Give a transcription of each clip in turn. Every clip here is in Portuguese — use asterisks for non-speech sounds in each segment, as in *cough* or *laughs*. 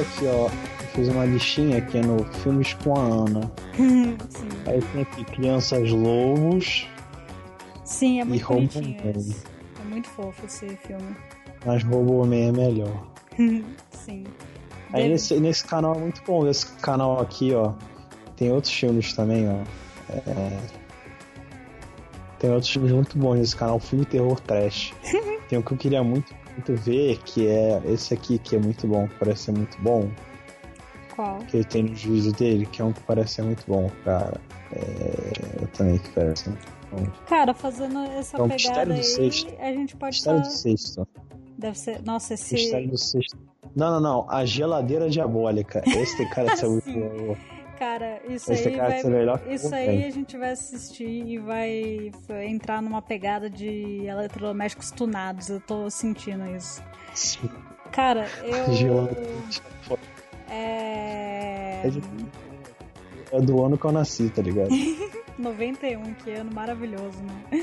aqui, ó. Fiz uma listinha aqui no Filmes com a Ana. Sim. Aí tem aqui Crianças Lobos, Sim, é muito bonitinho. É muito fofo esse filme. mas Robôman é melhor. *laughs* Sim. Aí Deve- nesse, nesse canal é muito bom. Esse canal aqui, ó. Tem outros filmes também, ó. É, Tem outros filmes muito bons nesse canal, Filme Terror Trash. *laughs* Tem um que eu queria muito, muito ver, que é esse aqui, que é muito bom, que parece ser muito bom. Qual? Que ele tem no juízo dele, que é um que parece ser muito bom, cara. É... Eu também que parece muito bom. Cara, fazendo essa É o pegada aí, Sexto. a gente pode Mistério falar. do Sexto. Deve ser. Nossa, esse. Mistério do Sexto. Não, não, não. A Geladeira Diabólica. Esse cara ser *laughs* muito bom. Cara, isso Esse aí cara vai. Isso aí a gente vai assistir e vai entrar numa pegada de eletrodomésticos tunados. Eu tô sentindo isso. Sim. Cara, eu. *laughs* Geladeira É. É de- É do ano que eu nasci, tá ligado? *laughs* 91, que ano maravilhoso, né?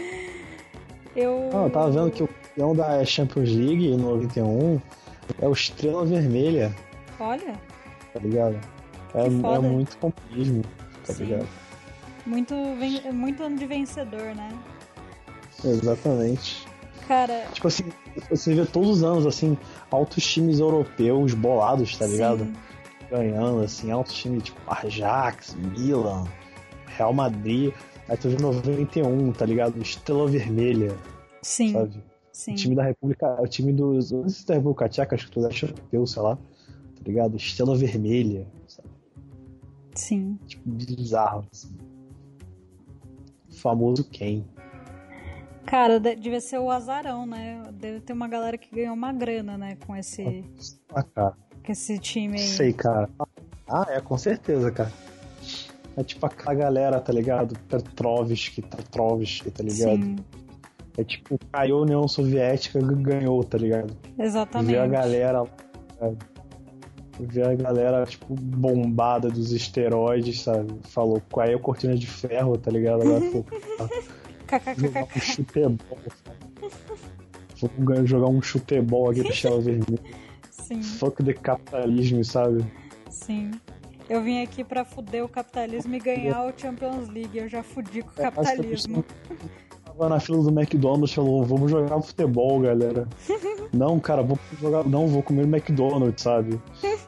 Eu. Não, eu tava vendo que o campeão da Champions League em 91 é o Estrela Vermelha, Olha, tá ligado? É, é muito compismo, tá Sim. ligado? muito, muito ano de vencedor, né? Exatamente. Cara, Tipo assim, você vê todos os anos, assim, altos times europeus bolados, tá ligado? sim, Ganhando, assim, altos times tipo Ajax, Milan, Real Madrid. Aí tu vê 91, tá ligado? Estrela Vermelha, sim, sabe? sim. O time da República. O time dos. Não sei se da República Tcheca, acho que tu é europeu, sei lá. Tá ligado? Estrela Vermelha. Sim. Tipo, bizarro. Assim. Famoso quem? Cara, de- devia ser o azarão, né? Deve ter uma galera que ganhou uma grana, né? Com esse, Ah, cara. com esse time aí. Sei, cara. Ah, é, com certeza, cara. É tipo aquela galera, tá ligado? Petrovski, Petrovski, tá ligado? Sim, É tipo, caiu a União Soviética e ganhou, tá ligado? exatamente. Ver a galera. é, ver a galera, tipo, bombada dos esteroides, sabe? Falou, qual é a cortina de ferro, tá ligado? Agora, pô, jogar um chutebol, sabe? Vou jogar um chutebol aqui pro Estrela Vermelha. Sim, Fuck the capitalismo, sabe? sim. Eu vim aqui pra fuder o capitalismo e ganhar o Champions League. Eu já fudi com o É, capitalismo. Tava na fila do McDonald's, falou, vamos jogar futebol, galera. *laughs* não, cara, vou jogar. Não, vou comer McDonald's, sabe?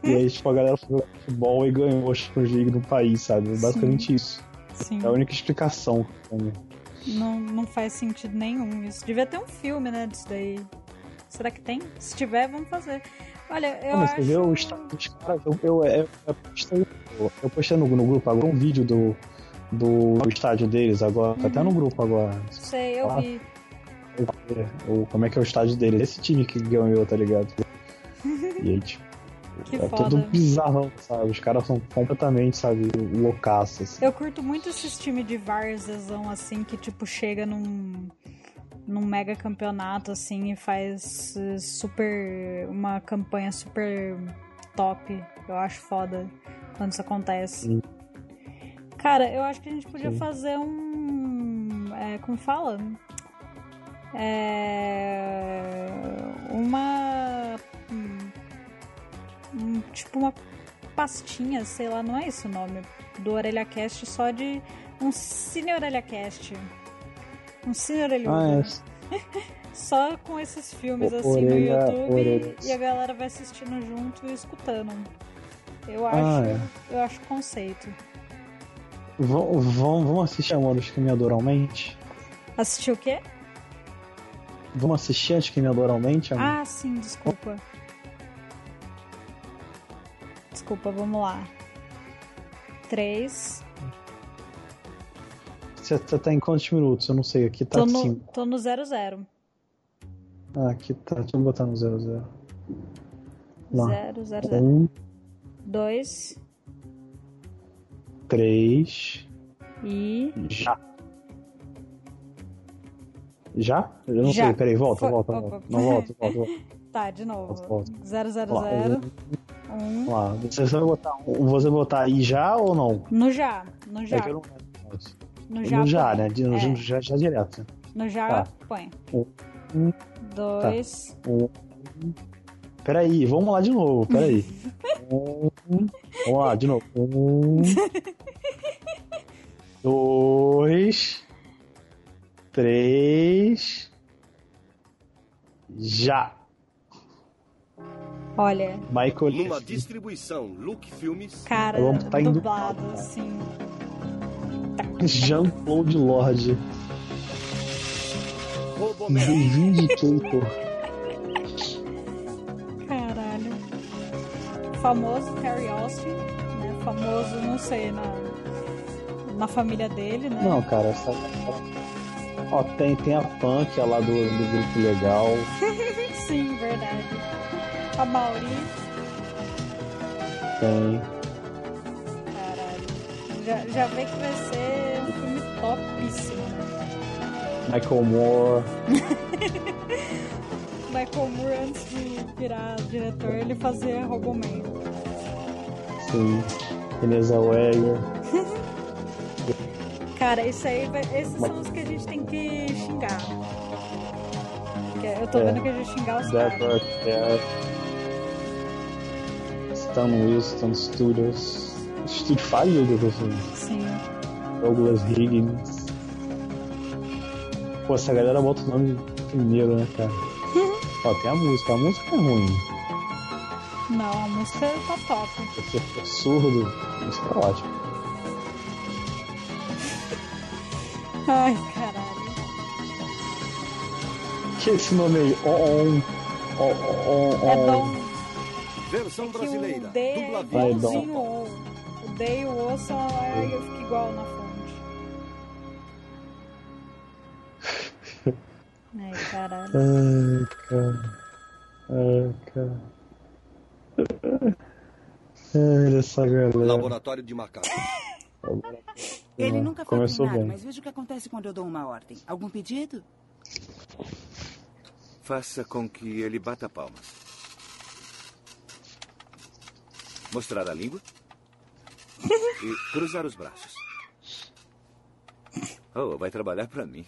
E aí, tipo, a galera foi jogar futebol e ganhou a Champions League no país, sabe? Basicamente isso. Sim. É a única explicação. Não, não faz sentido nenhum isso. Devia ter um filme, né, disso daí. Será que tem? Se tiver, vamos fazer. Olha, eu Não, acho... você vê o estado dos caras. Eu, eu, eu, eu postei, eu postei no, no grupo agora um vídeo do, do, do estádio deles agora. Tá até no grupo agora. Sei, eu Ah, vi. O, como é que é o estádio deles? Esse time que ganhou, tá ligado? E aí, tipo. *laughs* Que é foda. tudo bizarrão, sabe? Os caras são completamente, sabe, loucaços. Assim. Eu curto muito esses times de várzezão, assim, que, tipo, chega num, num mega campeonato, assim, e faz eh, super... uma campanha super top. Eu acho foda quando isso acontece. Sim. Cara, eu acho que a gente podia Sim. fazer um... É, como fala? É... Uma... hum, um- tipo uma pastinha, sei lá, não é esse o nome do Orelha Cast, só de um Cine Orelha Cast. Um Cine Orelhudo. Ah, é. *laughs* Só com esses filmes O- assim orelha- no YouTube orelhas. e a galera vai assistindo junto e escutando. Eu acho, Ah, é. eu acho conceito. Vão- vão- Vamos assistir Amores que me adoralmente? Assistiu o quê? Vamos assistir Antes que me adoralmente? Ah, sim, desculpa. Desculpa, vamos lá. Três. Você você tá em quantos minutos? Eu não sei. Aqui tá Tô no, 5. tô no zero zero. Ah, aqui tá. Deixa eu botar no 00. Lá. Zero, zero, zero. Um, Dois três. e. Já. Já? Eu não Já. sei, peraí, volta, Foi- volta, opa. volta. Não, volta, volta, volta. *laughs* Tá, de novo. Volta, volta. Zero, zero, Lá, zero. Um. Vamos lá. Você vai botar, um- você vai botar aí já ou não? No já. No já. É que eu não. No já. No já, né? No É. já, já direto. No já, Tá. põe. Um. Dois. Um, Peraí, vamos lá de novo, peraí. *laughs* um, vamos lá, de novo. Um, *laughs* dois, três, já. Olha. Michael Numa distribuição Look Filmes. Cara, tá indo- dublado, assim. Jean-Claude Lorde. Vindicator. Caralho. Famoso Terry Austin, né? Famoso, não sei, na, na família dele, né? Não, cara, essa. Ó, tem, tem a Punk, lá do, do grupo legal. *laughs* Sim, verdade. A Mauri, Tem. caralho. Já, já vê que vai ser um filme topíssimo? Michael Moore. *laughs* Michael Moore, antes de virar diretor, ele fazia Roboman. Sim. Renée Zellweger. Cara, isso aí, vai- esses são os que a gente tem que xingar. Eu tô É. vendo que a gente xingar os caras. Kerr. Stan Winston Studios. Estúdio falido filme. Sim. Douglas Higgins. Pô, essa galera bota o nome primeiro, né, cara? Ó, tem a música. A música é ruim. Não, a música tá top. Se você for surdo, a música é ótima. Ai, caralho. Que esse nome aí? On. On. On. É On. bom Versão que brasileira. o D é Dubla igualzinho o O. O D e o O só é, fica igual na fonte. *laughs* Ai, caralho. Ai, cara. Ai, cara. Ai, essa galera. Laboratório de Macacos. *laughs* Ele nunca foi Começou bem. mas veja o que acontece quando eu dou uma ordem. Algum pedido? Faça com que ele bata palmas. Mostrar a língua. E cruzar os braços. Oh, vai trabalhar para mim.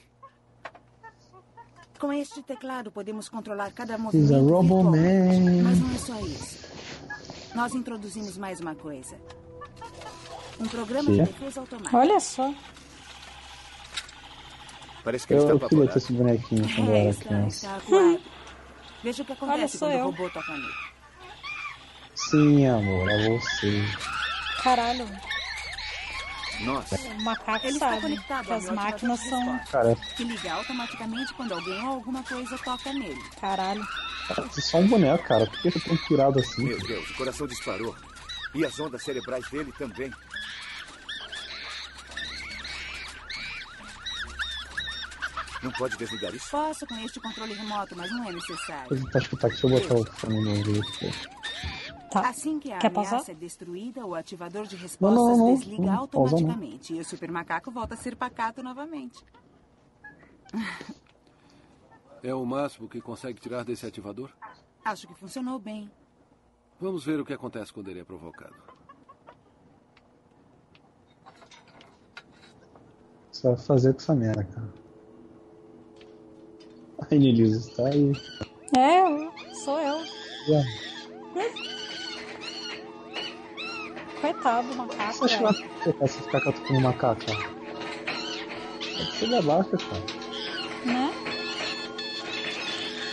Com este teclado podemos controlar cada He's a movimento Robo. Man. Mas não é só isso. Nós introduzimos mais uma coisa. Um programa de Quê? defesa automática. Olha só. Parece que ele Eu, está eu queria ter esse bonequinho quando eu É, era está, criança. está acuado. Veja o que Olha, acontece quando eu. o robô toca nele. Sim, amor, é você. Caralho. Nossa, O macaco Ele está sabe conectado que as máquinas de são. Cara, que liga automaticamente quando alguém ou alguma coisa toca nele. Caralho. é só um boneco, cara. Por que você tão pirado assim? meu Deus, o coração disparou. E as ondas cerebrais dele também. Não pode desligar isso? Posso com este controle remoto, mas não é necessário. Ele tá escutando aqui, deixa eu botar o fone no ouvido. Tá. Assim que a Quer ameaça pausar? é destruída, o ativador de respostas não, não. desliga Não, não. automaticamente e o super macaco volta a ser pacato novamente. É o máximo que consegue tirar desse ativador? Acho que funcionou bem. Vamos ver o que acontece quando ele é provocado. Você vai fazer com essa merda, cara. Ai, Nilisa, tá aí. É, eu- sou eu. Já. Coitado do macaco, Você acha que se ficar catucando macaco? Pode ser babaca, cara. Né?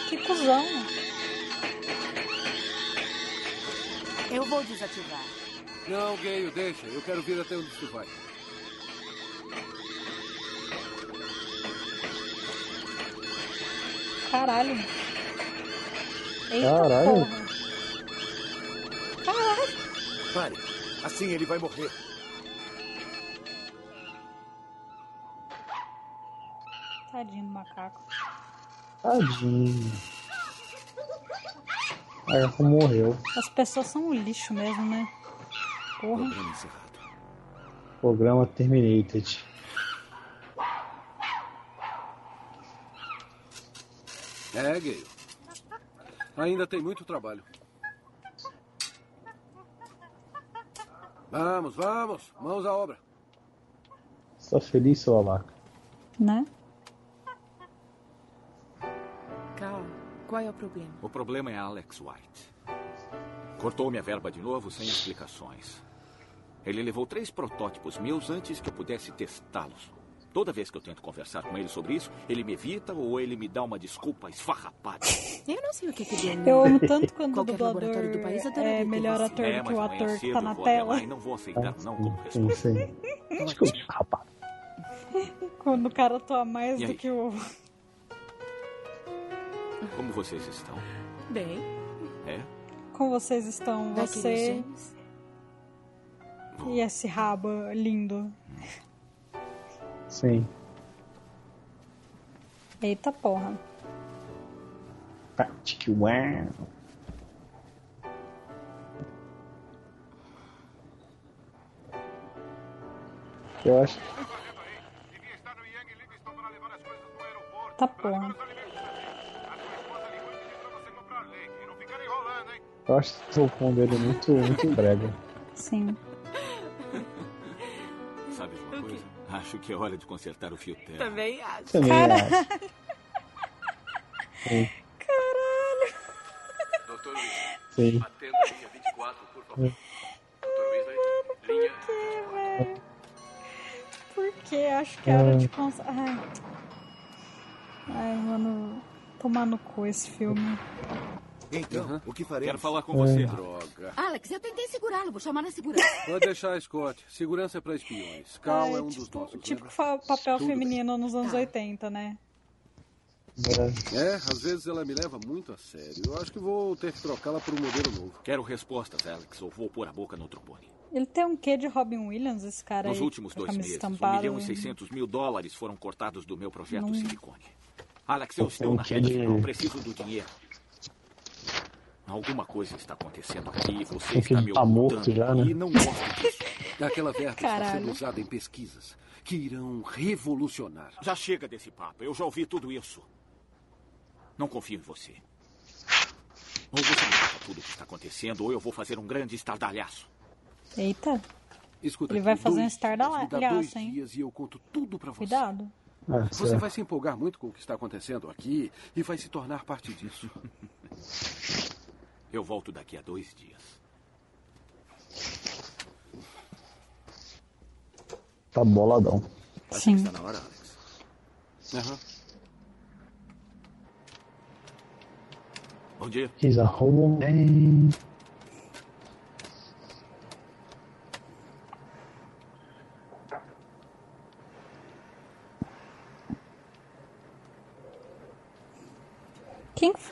Que cuzão. Eu vou desativar. Não, Gale, deixa. Eu quero ver até onde isso vai. Caralho. Eita Caralho. porra. Caralho. Pare. Assim ele vai morrer. Tadinho do macaco. Tadinho. Aí ela morreu. As pessoas são um lixo mesmo, né? Porra. Programa Terminated. É, Gale. Ainda tem muito trabalho. Vamos, vamos. Mãos à obra. Só feliz, seu babaca. Né? Qual é o problema? O problema é Alex White. Cortou minha verba de novo sem explicações. Ele levou três protótipos meus antes que eu pudesse testá-los. Toda vez que eu tento conversar com ele sobre isso, ele me evita ou ele me dá uma desculpa esfarrapada. Eu não sei o que que Eu amo tanto quando o dublador do país é melhor ator É, do que o ator que tá eu na tela. lá e não vou aceitar não como resposta. sim. Desculpa, rapaz. Quando o cara atua mais do que o. Como vocês estão? Bem, É? Como vocês estão? Você e esse raba lindo. Sim. Eita porra. Patic Wow. Eu acho. Tá porra. Eu acho esse socão dele muito, muito brega. Sim. Sabe de uma coisa? Acho que é hora de consertar o fio terra. Também acho. Também Cara- acho. *laughs* Sim, Caralho. Doutor Weasley, sim. atenda a linha 24, por favor. Doutor Weasley, linha... Por que, velho? Por que? Acho que é hora de cons... Ai. Ai, mano. Tomar no cu esse filme. Então, o que faremos? Quero falar com você. Droga. Alex, eu tentei segurá-lo. Vou chamar a segurança. Pode deixar, Scott. Segurança é para espiões. Cal Ai, é um dos tipo, nossos. tipo papel Tudo feminino nos anos Tá. 80, né? É, É, às vezes ela me leva muito a sério. Eu acho que vou ter que trocá-la por um modelo novo. Quero respostas, Alex, ou vou pôr a boca no trombone. Ele tem um quê de Robin Williams, esse cara Nos aí? últimos dois meses, 1 estampada. milhão e 600 mil dólares foram cortados do meu projeto Não. Silicone. Alex, eu estou um na rede de- final, preciso do dinheiro. Alguma coisa está acontecendo aqui e você está me tá morto ocultando. já, né? E não gosto disso. Aquela verba está Caralho. sendo usada em pesquisas que irão revolucionar. Já chega desse papo, eu já ouvi tudo isso. Não confio em você. Ou você me conta tudo o que está acontecendo, ou eu vou fazer um grande estardalhaço. Eita, Escuta, Ele vai fazer um dois estardalhaço, dá dois hein? dias e eu conto tudo para você. cuidado. é, Você certo. vai se empolgar muito com o que está acontecendo aqui e vai se tornar parte disso. *laughs* Eu volto daqui a dois dias. Tá boladão. Acho Sim. que está na hora, Alex. Aham. Bom dia. He's a hobo man.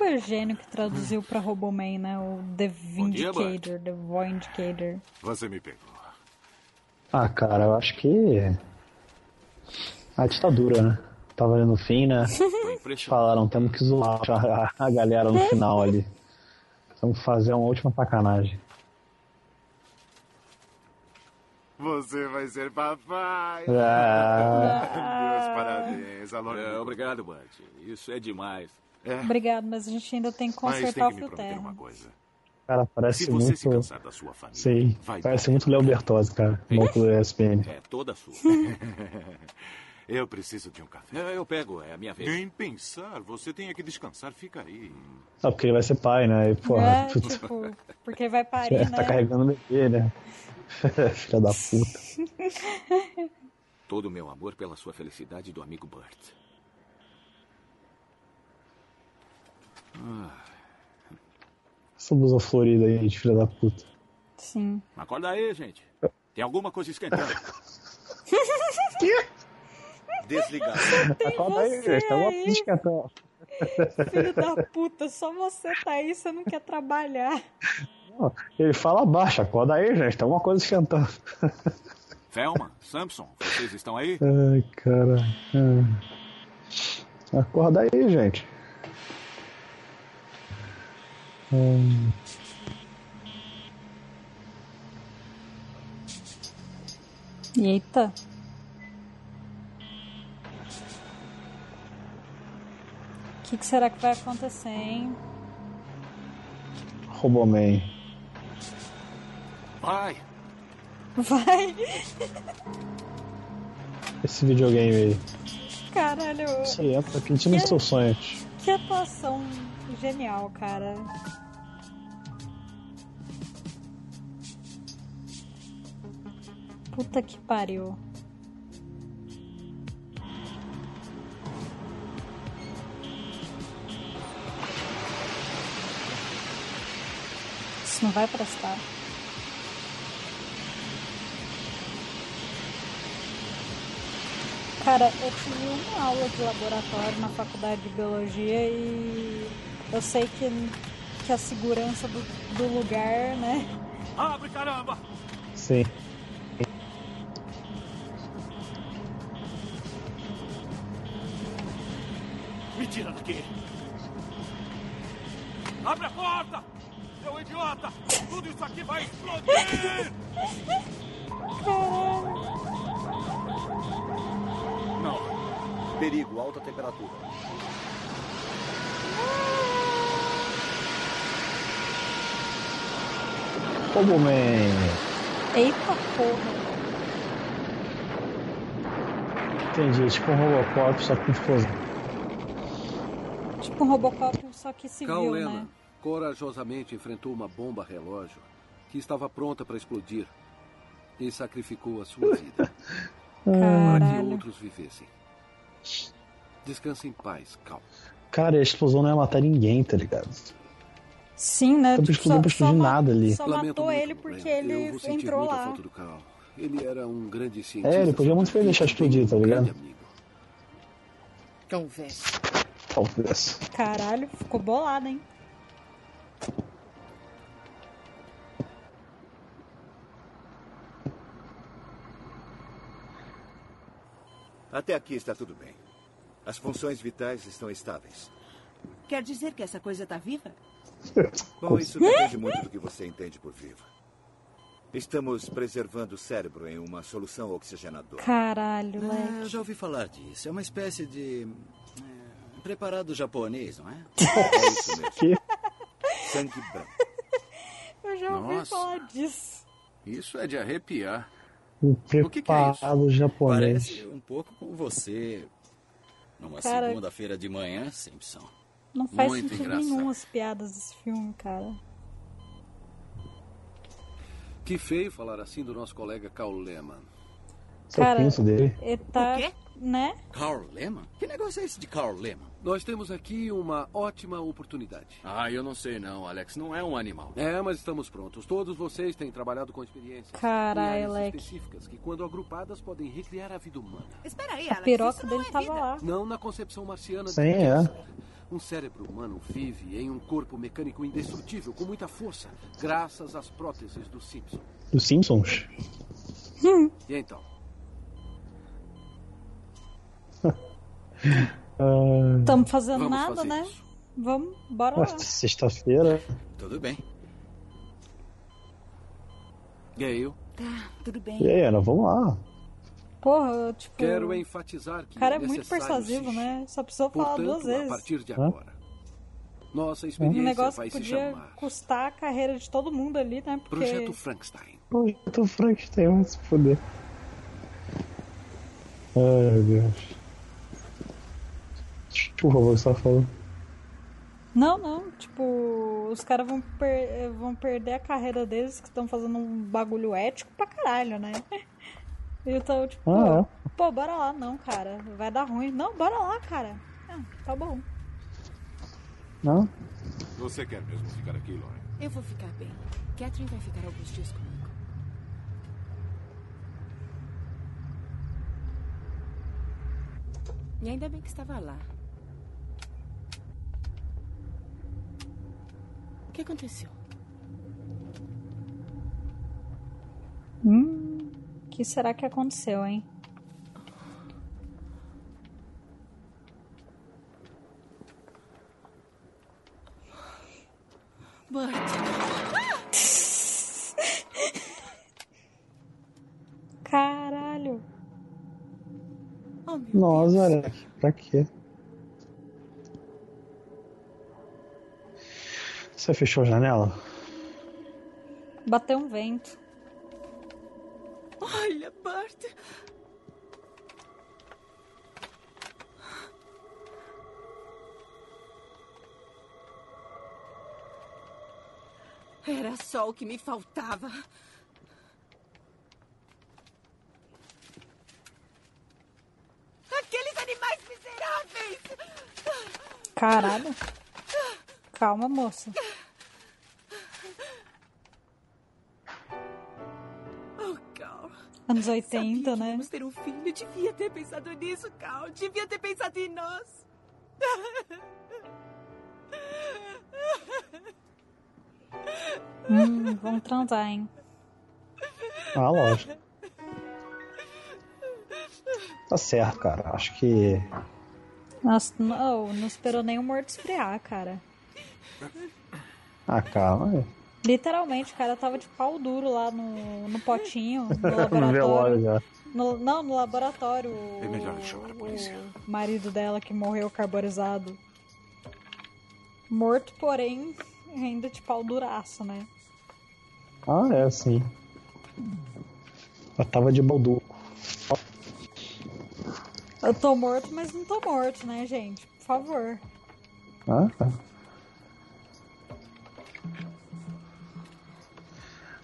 Foi o gênio que traduziu pra Roboman, né? O The dia. Vindicator, The Vindicator. Você me pegou. Ah, cara, eu acho que. A ditadura, né? Tava ali no fim, né? Falaram, temos que zoar a, a galera no final ali. Vamos fazer uma última sacanagem. Você vai ser papai. Ah, Meus parabéns. Alô, É, obrigado, Bart. Isso é demais. É, Obrigado, mas a gente ainda tem que mas tem consertar que o fio terra. cara, parece Se você se muito. cansar da sua família, Sei. vai Parece dar. muito Léo Bertozzi, cara. Louco do ESPN. É toda sua. *laughs* Eu preciso de um café. É, eu pego, é a minha vez. Nem pensar, você tem que descansar, fica aí. Só porque ele vai ser pai, né? E, porra, É, *laughs* tipo, porque vai parir, *laughs* tá né? carregando o bebê, né? Filha da puta. Todo o meu amor pela sua felicidade do amigo Bart. Essa blusa florida aí, de filha da puta. Sim. Acorda aí, gente. Tem alguma coisa esquentando. *laughs* Desligado. Acorda aí, gente. Tá uma pisca, então. Filho da puta, só você tá aí, você não quer trabalhar. Ele fala baixo, acorda aí, gente. Tem uma coisa esquentando. Velma, Samson, vocês estão aí? Ai, cara. Acorda aí, gente. Hum, Eita. O que, que será que vai acontecer, hein? Roboman. Vai. Vai! *laughs* Esse videogame aí. Caralho. Você entra, acredita nos seus sonhos. Que atuação genial, cara. Puta que pariu. Isso não vai prestar. Cara, eu tive uma aula de laboratório na faculdade de biologia e eu sei que, que a segurança do, do lugar, né? Abre, caramba! Sim. Daqui! Abre a porta! Seu idiota! Tudo isso aqui vai explodir! Não. Perigo, alta temperatura. Como man. Eita porra. Entendi, tipo um Robocop, só com explosão. Tipo um Robocop, só que civil, Cal né? Corajosamente enfrentou uma bomba relógio que estava pronta para explodir e sacrificou a sua vida *laughs* para que outros vivessem. Descanse em paz, Cal. Cara, a explosão não ia matar ninguém, tá ligado? Sim, né? Tanto explosão pra explodir ma- nada ali. Só matou muito, ele porque Lennon. Eu ele vou entrou muita lá. falta do Cal. Ele era um grande cientista. É, ele podia muito bem deixar explodir, tá ligado? amigo. Conversa. Talvez. Caralho, ficou bolado, hein? Até aqui está tudo bem. As funções vitais estão estáveis. Quer dizer que essa coisa tá viva? *laughs* Bom, isso depende muito do que você entende por viva. Estamos preservando o cérebro em uma solução oxigenadora. Caralho, Ah, Leque. eu já ouvi falar disso. É uma espécie de. é, preparado japonês, não é? *laughs* É isso mesmo. Que? Sangue branco. Eu já ouvi Nossa. falar disso. Isso é de arrepiar. Um O que que é isso? preparado japonês. Parece um pouco com você. Numa Cara- segunda-feira de manhã, Simpson. Não faz Muito sentido engraçado. nenhum as piadas desse filme, cara. Que feio falar assim do nosso colega Cal Lehman. Só Cara, penso dele. Ele tá. O quê? Né? Carl Lehman? Que negócio é esse de Carl Lehman? Nós temos aqui uma ótima oportunidade. Ah, eu não sei não, Alex. Não é um animal. É, mas estamos prontos. Todos vocês têm trabalhado com experiências áreas Leque. específicas que, quando agrupadas, podem recriar a vida humana. Espera aí, A Alex. piroca isso não dele é tava vida. lá. Não na concepção marciana Sim, de é. Um cérebro humano vive em um corpo mecânico indestrutível, com muita força, graças às próteses do Simpson. Dos Simpsons. E então? Tamo fazendo Vamos nada, fazer né? isso. Vamos, bora lá. Sexta-feira. Tudo bem. Gale, Tá, tudo bem. E aí, Ana, vamos lá. Porra, eu, tipo. quero enfatizar que O cara é é muito persuasivo, né? Só precisou falar Portanto, duas a vezes. partir de Hã? agora, nossa Um experiência negócio vai que se podia chamar custar a carreira de todo mundo ali, né? Porque. Projeto Frankenstein. Projeto Frankenstein, vai se foder. Ai, meu Deus. Por favor, você tá falando. Não, não, tipo, os caras vão, per- vão perder a carreira deles que estão fazendo um bagulho ético pra caralho, né? *laughs* Então, tipo, Ah, pô, bora lá, não, cara, vai dar ruim. Não, bora lá, cara. Ah, tá bom. Não? Você quer mesmo ficar aqui, Lauren? Eu vou ficar bem. Catherine vai ficar alguns dias comigo. E ainda bem que estava lá. O que aconteceu? Hum, o que será que aconteceu, hein? Bart, Caralho. oh meu Nossa, Deus. olha, pra quê? Você fechou a janela? Bateu um vento. Olha, Bart. Era só o que me faltava. Aqueles animais miseráveis! Caralho. Calma, moça. Oh, Carl. Anos 80, né? Vamos ter um filho. Devia ter pensado nisso, Carl. Devia ter pensado em nós. Hum, vamos transar, hein? Ah, lógico. Tá certo, cara. Acho que. Nossa, não, não esperou nem o morto esfriar, cara. Ah, calma. Literalmente, o cara tava de pau duro lá no, no potinho, no *laughs* No laboratório. velório já. No- não, no laboratório. É melhor chamar a polícia. o marido dela que morreu carbonizado. Morto, porém, ainda de pau duraço, né? Ah, é, sim. Eu tava de balduco. Eu tô morto, mas não tô morto, né, gente? Por favor. Ah, tá.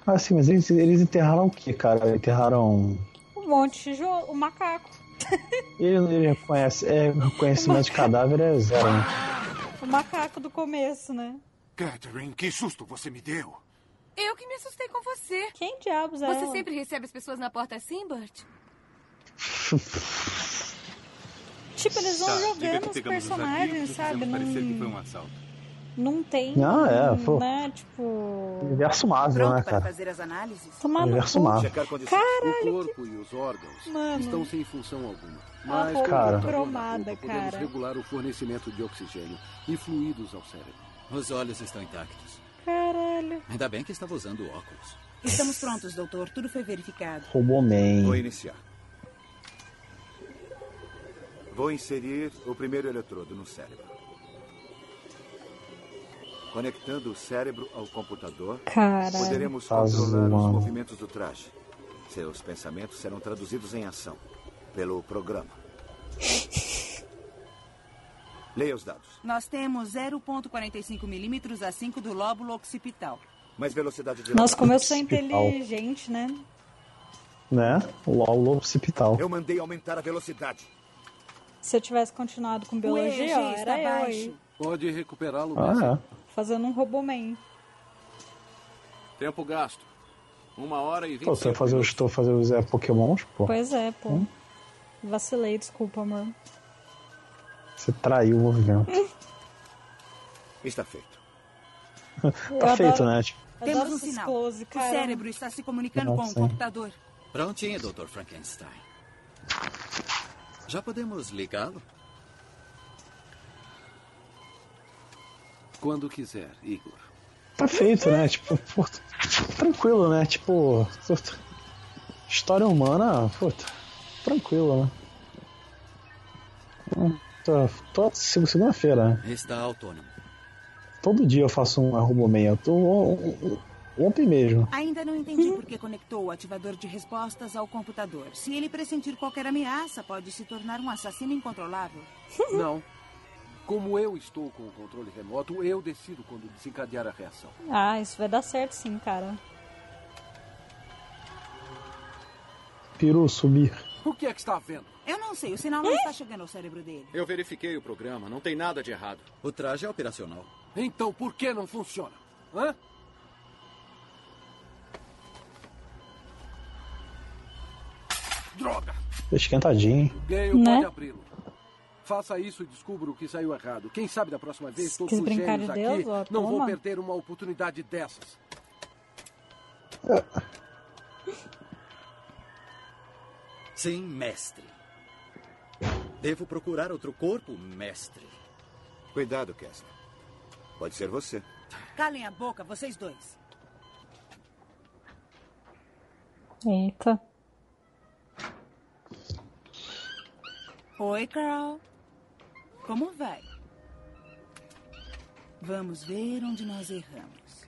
Ah, sim, mas eles, eles enterraram o que, cara? Enterraram. Um monte de tijolo, o macaco. *laughs* Ele, ele reconhece. É, reconhecimento de cadáver é zero, né? O macaco do começo, né? Catherine, que susto você me deu. Eu que me assustei com você. Quem diabos é Você ela? sempre recebe as pessoas na porta assim, Bert? Tipo, eles vão Tá, jogando os personagens, sabe? fizemos parecer que foi Não, um assalto. Não tem. Ah, é, pô. Né, tipo. Universo Marvel, Pronto né, para cara? fazer as análises? Tomar Universo. Marvel. Condições. O corpo e os órgãos Mano. estão sem função alguma. A Mas roupa Cara. cromada, roupa, podemos cara. regular o fornecimento de oxigênio e fluidos ao cérebro. Os olhos estão intactos. Caralho. Ainda bem que estava usando óculos. Estamos prontos, doutor. Tudo foi verificado. Roboman. Vou iniciar. Vou inserir o primeiro eletrodo no cérebro. Conectando o cérebro ao computador, Caralho. poderemos controlar os movimentos do traje. Seus pensamentos serão traduzidos em ação pelo programa. *laughs* Leia os dados. Nós temos 0,45 milímetros a 5 do lóbulo occipital. Mais velocidade de Nossa, como eu sou inteligente, né? Né? O LOL Hospital. Eu mandei aumentar a velocidade. Se eu tivesse continuado com biologia, ó, era eu aí. Pode recuperá-lo mesmo. Ah, Fazendo um Roboman. Tempo gasto. Uma hora e vinte e você vai fazer os, tô fazer os é, Pokémons, pô. Pois é, pô. Vacilei, desculpa, amor. Você traiu o movimento. *laughs* Está feito. Eu Tá adoro- feito, né? Tipo, eu Temos adoro um sinal. close, O cérebro está se comunicando com Nossa, o computador. Prontinho, Dr. Frankenstein. Já podemos ligá-lo? Quando quiser, Igor. tá feito, né? Tipo, pô, tranquilo, né? Tipo, puta, história humana, puta, tranquilo, né? Hum, Tô, tô segunda-feira, né? Está autônomo. Todo dia eu faço um Roboman. Eu tô ontem mesmo. Ainda não entendi por que conectou o ativador de respostas ao computador. Se ele pressentir qualquer ameaça, pode se tornar um assassino incontrolável. Não. Como eu estou com o controle remoto, eu decido quando desencadear a reação. Ah, isso vai dar certo sim, cara. Peru subir. O que é que está vendo? Eu não sei, o sinal não está chegando ao cérebro dele. Eu verifiquei o programa, não tem nada de errado. O traje é operacional. Então por que não funciona? Hã? Droga! Esquentadinho. hein? Gale Né? pode abri-lo. Faça isso e descubra o que saiu errado. Quem sabe da próxima vez Se todos os gênios de aqui Deus, ó, não vão toma. perder uma oportunidade dessas. *laughs* Sim, mestre. Devo procurar outro corpo, mestre. Cuidado, Kessler. Pode ser você. Calem a boca, vocês dois. Eita. Oi, Carl. Como vai? Vamos ver onde nós erramos.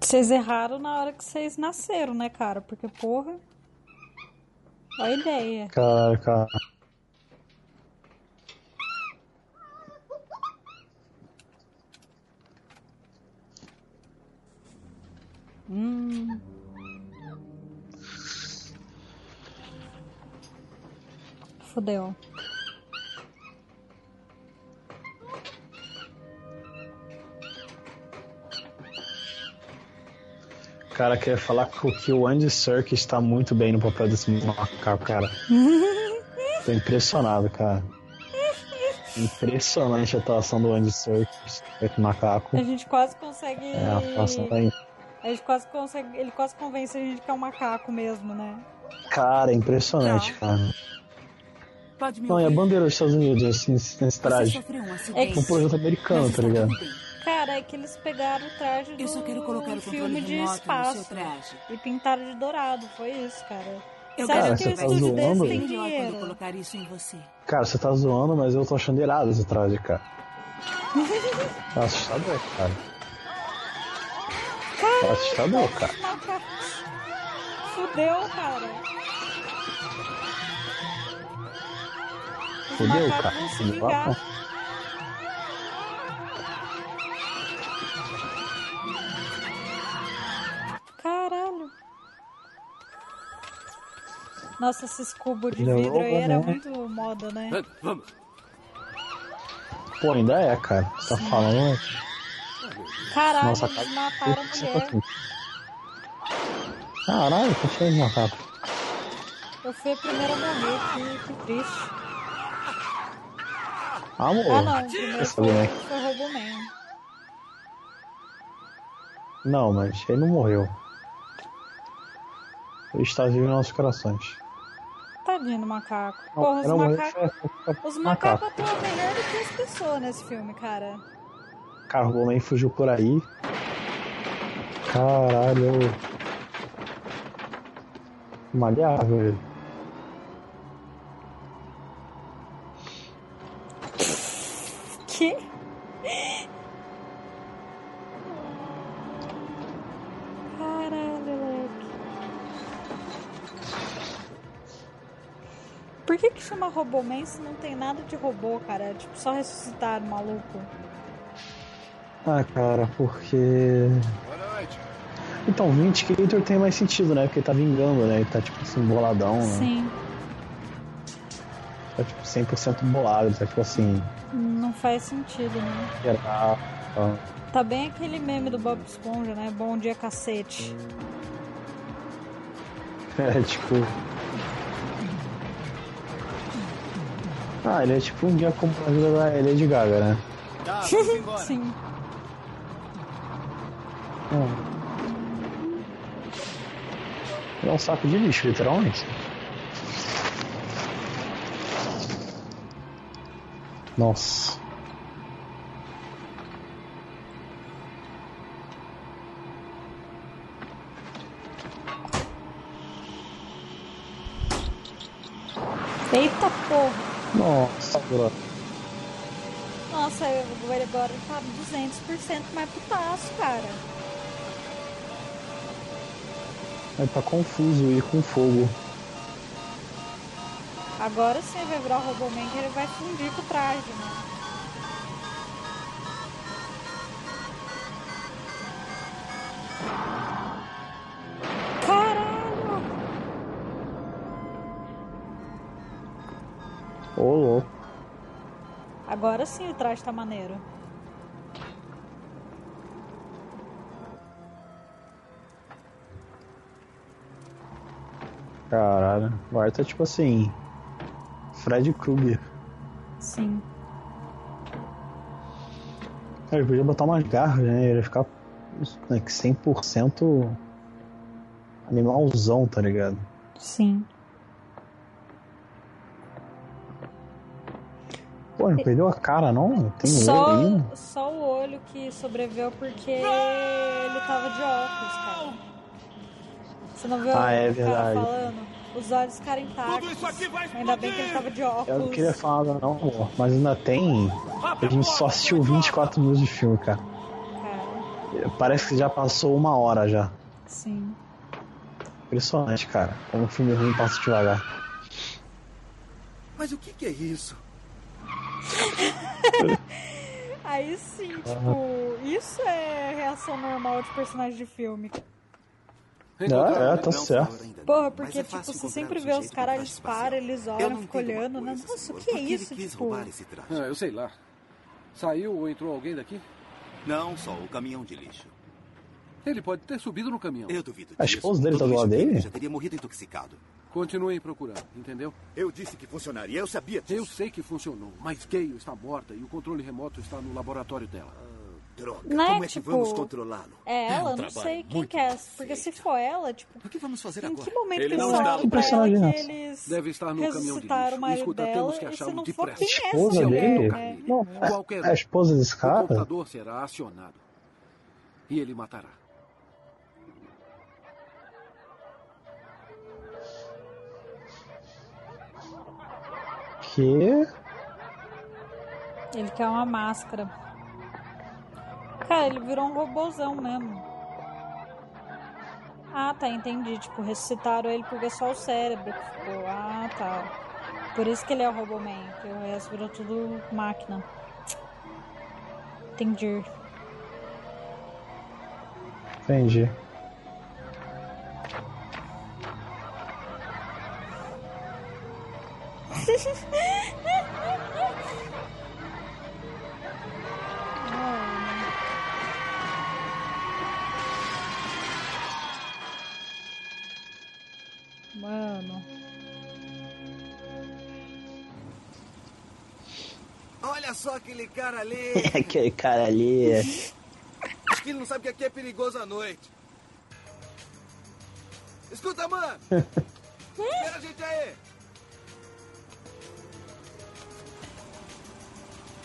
Vocês erraram na hora que vocês nasceram, né, cara? Porque, porra. Olha a ideia. Cara, cara. Hum. Fudeu. Cara, queria falar que o Andy Serkis está muito bem no papel desse macaco, cara. *laughs* Tô impressionado, cara. Impressionante a atuação do Andy Serkis macaco. A gente quase consegue. É, a atuação tá aí. A gente quase consegue. Ele quase convence a gente que é um macaco mesmo, né? Cara, é impressionante, cara. Pode me Não, e a bandeira dos Estados Unidos, assim, nesse traje. um É Um projeto americano, tá ligado? Tudo bem. Cara, é que eles pegaram o traje do Eu só quero colocar o filme de espaço traje. e pintaram de dourado. Foi isso, cara. Eu Você Cara, que você o tá estúdio desse tem dinheiro? colocar isso em você. Cara, você tá zoando, mas eu tô achando irado esse traje, cara. *laughs* Tá assustador, cara. Tá assustador, cara. Macacos. Fudeu, cara. Fudeu, cara. Fudeu, vingar. Nossa, esses cubos de Não, vidro aí era muito moda, né? É, Vamos. Pô, ainda é, cara. Tá falando. Caralho, Nossa, eles cara. mataram a mulher. Caralho, que feio macaco. Eu fui a primeira a morrer, que, que triste. Amor. Ah não, primeiro foi, saber, né? foi Roboman. Não, mas ele não morreu. Ele está vivo em nossos corações. Tadinho do macaco. Não, Porra, os macacos. Os macaco. macacos atuam melhor do que as pessoas nesse filme, cara. Cara, o homem fugiu por aí. Caralho. Malhável ele. Que? Chama Roboman se não tem nada de robô, cara? É tipo só ressuscitar o maluco. Ah, cara, porque. Boa noite. Então, o Vindicator tem mais sentido, né? Porque ele tá vingando, né? Ele tá tipo assim, boladão, né? Sim. Tá tipo 100% bolado, tá tipo assim. Não faz sentido, né? geral, tá. Tá bem aquele meme do Bob Esponja, né? Bom dia, cacete. *laughs* É tipo. Ah, ele é tipo um dia como a vida da Lady Gaga, né? Tá. *laughs* Sim. Hum. É um saco de lixo, literalmente. Nossa. Eita porra! Nossa, bro. Nossa, eu- ele agora tá 200% mais putaço, cara. Ele tá confuso e com fogo. Agora sim vai virar o Roboman que ele vai fundir com o traje, né? Agora sim o traje tá maneiro. Caralho. Agora tá tipo assim. Fred Krueger. Sim. Cara, ele podia botar umas garras, né? Ele ia ficar né, que 100% animalzão, tá ligado? Sim. Pô, não perdeu a cara, não? Tem um Só, olho aí. só o olho que sobreviveu porque ele tava de óculos, cara. Você não viu Ah, é o cara verdade. falando? Os olhos ficaram intactos. Ainda bem que ele tava de óculos. Eu não queria falar nada, não, amor, mas ainda tem. A gente só assistiu 24 minutos de filme, cara. Cara, Parece que já passou uma hora já. sim. Impressionante, cara. Como o filme ruim passa devagar. Mas o que, que é isso? *laughs* Aí sim, tipo, isso é reação normal de personagem de filme. Ah, é, tá certo. Porra, porque, é tipo, você sempre vê os caras, eles param, eles olham, ficam olhando, né? Nossa, o que é isso? Tipo... Ah, eu sei lá. Saiu ou entrou alguém daqui? Não, só o caminhão de lixo. Ele pode ter subido no caminhão. Eu duvido A esposa dele tá do lado dele? Já teria morrido intoxicado. Continuem procurando, entendeu? Eu disse que funcionaria, eu sabia disso. Eu sei que funcionou, mas Gale está morta e o controle remoto está no laboratório dela. Droga, Não é, como é que tipo, vamos controlá-lo? É ela, um não sei quem que é. Porque se for ela, tipo. O que vamos fazer em agora? que momento Ele que não eles está pra ela que eles Deve estar no caminhão de lixo. o Escuta, dela? temos que achá-lo não for depressa. quem é Esposa dele? né? Não, Qualquer é a esposa desse O cara? computador será acionado. E ele matará. Que? Ele quer uma máscara. Cara, ele virou um robozão mesmo. Ah, tá, entendi. Tipo, ressuscitaram ele porque só o cérebro que ficou. Ah, tá. Por isso que ele é o Roboman, que o resto virou tudo máquina. Entendi. Entendi. Mano. Olha só aquele cara ali. *laughs* Aquele cara ali. Acho que ele não sabe que aqui é perigoso à noite. Escuta, mano. *laughs* Espera a gente aí.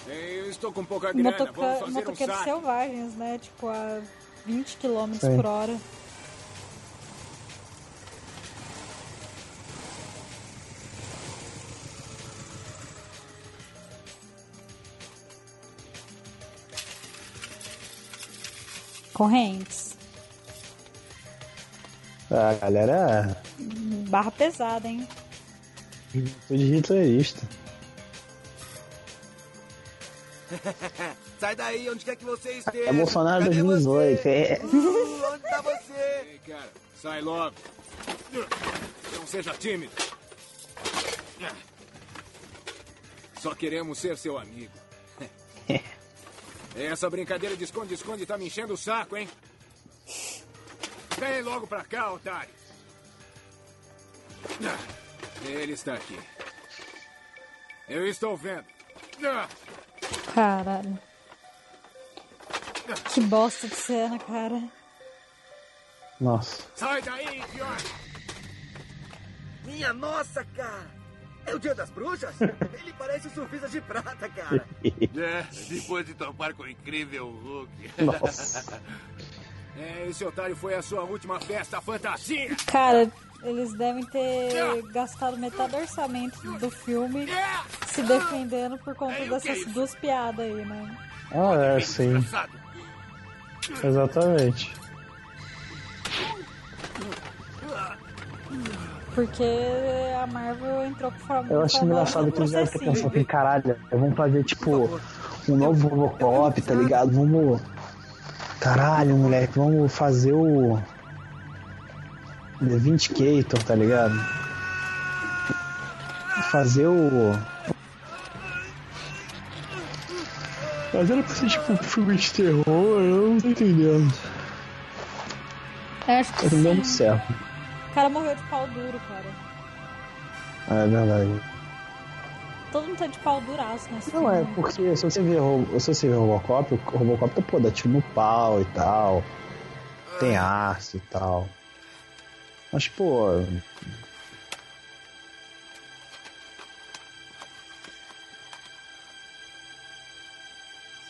Eu estou com pouca grana. Motoca... Vamos fazer um Motoqueiros saque. selvagens, né? Tipo, a 20 km Sim. por hora. Correntes. A galera Barra pesada, hein? é de hitlerista. *laughs* Sai daí, onde quer que você esteja. É Bolsonaro Cadê 2018. você? É. Uh, *laughs* onde tá você? Ei, cara, sai logo. Não seja tímido. Só queremos ser seu amigo. *laughs* Essa brincadeira de esconde-esconde tá me enchendo o saco, hein? Vem logo pra cá, otário. Ele está aqui. Eu estou vendo. Caralho. Que bosta de cena, cara. Nossa. Sai daí, idiota! Minha nossa, cara. É o dia das bruxas? *laughs* Ele parece o surfista de prata, cara. *laughs* É, depois de topar com o incrível Hulk. Nossa. *laughs* É, esse otário foi a sua última festa fantasia. Cara, eles devem ter gastado metade do orçamento do filme se defendendo por conta dessas duas piadas aí, né? Ah, é, sim. Exatamente. Porque a Marvel entrou com forma. Eu acho engraçado que eles devem ter pensado assim, caralho, vamos fazer tipo um novo Robocop, tá ligado? Vamos. Caralho, moleque, vamos fazer o. The Vindicator, tá ligado? Fazer o. Mas era pra ser tipo um filme de terror, eu não tô entendendo. Eu acho que não deu sim. muito certo. O cara morreu de pau duro, cara. É verdade. Todo mundo tá de pau duraço nesse Não, é filme. porque se você ver, se você ver Robocop, o Robocop tá, pô, dá tiro no pau e tal. Tem aço e tal. Mas, pô.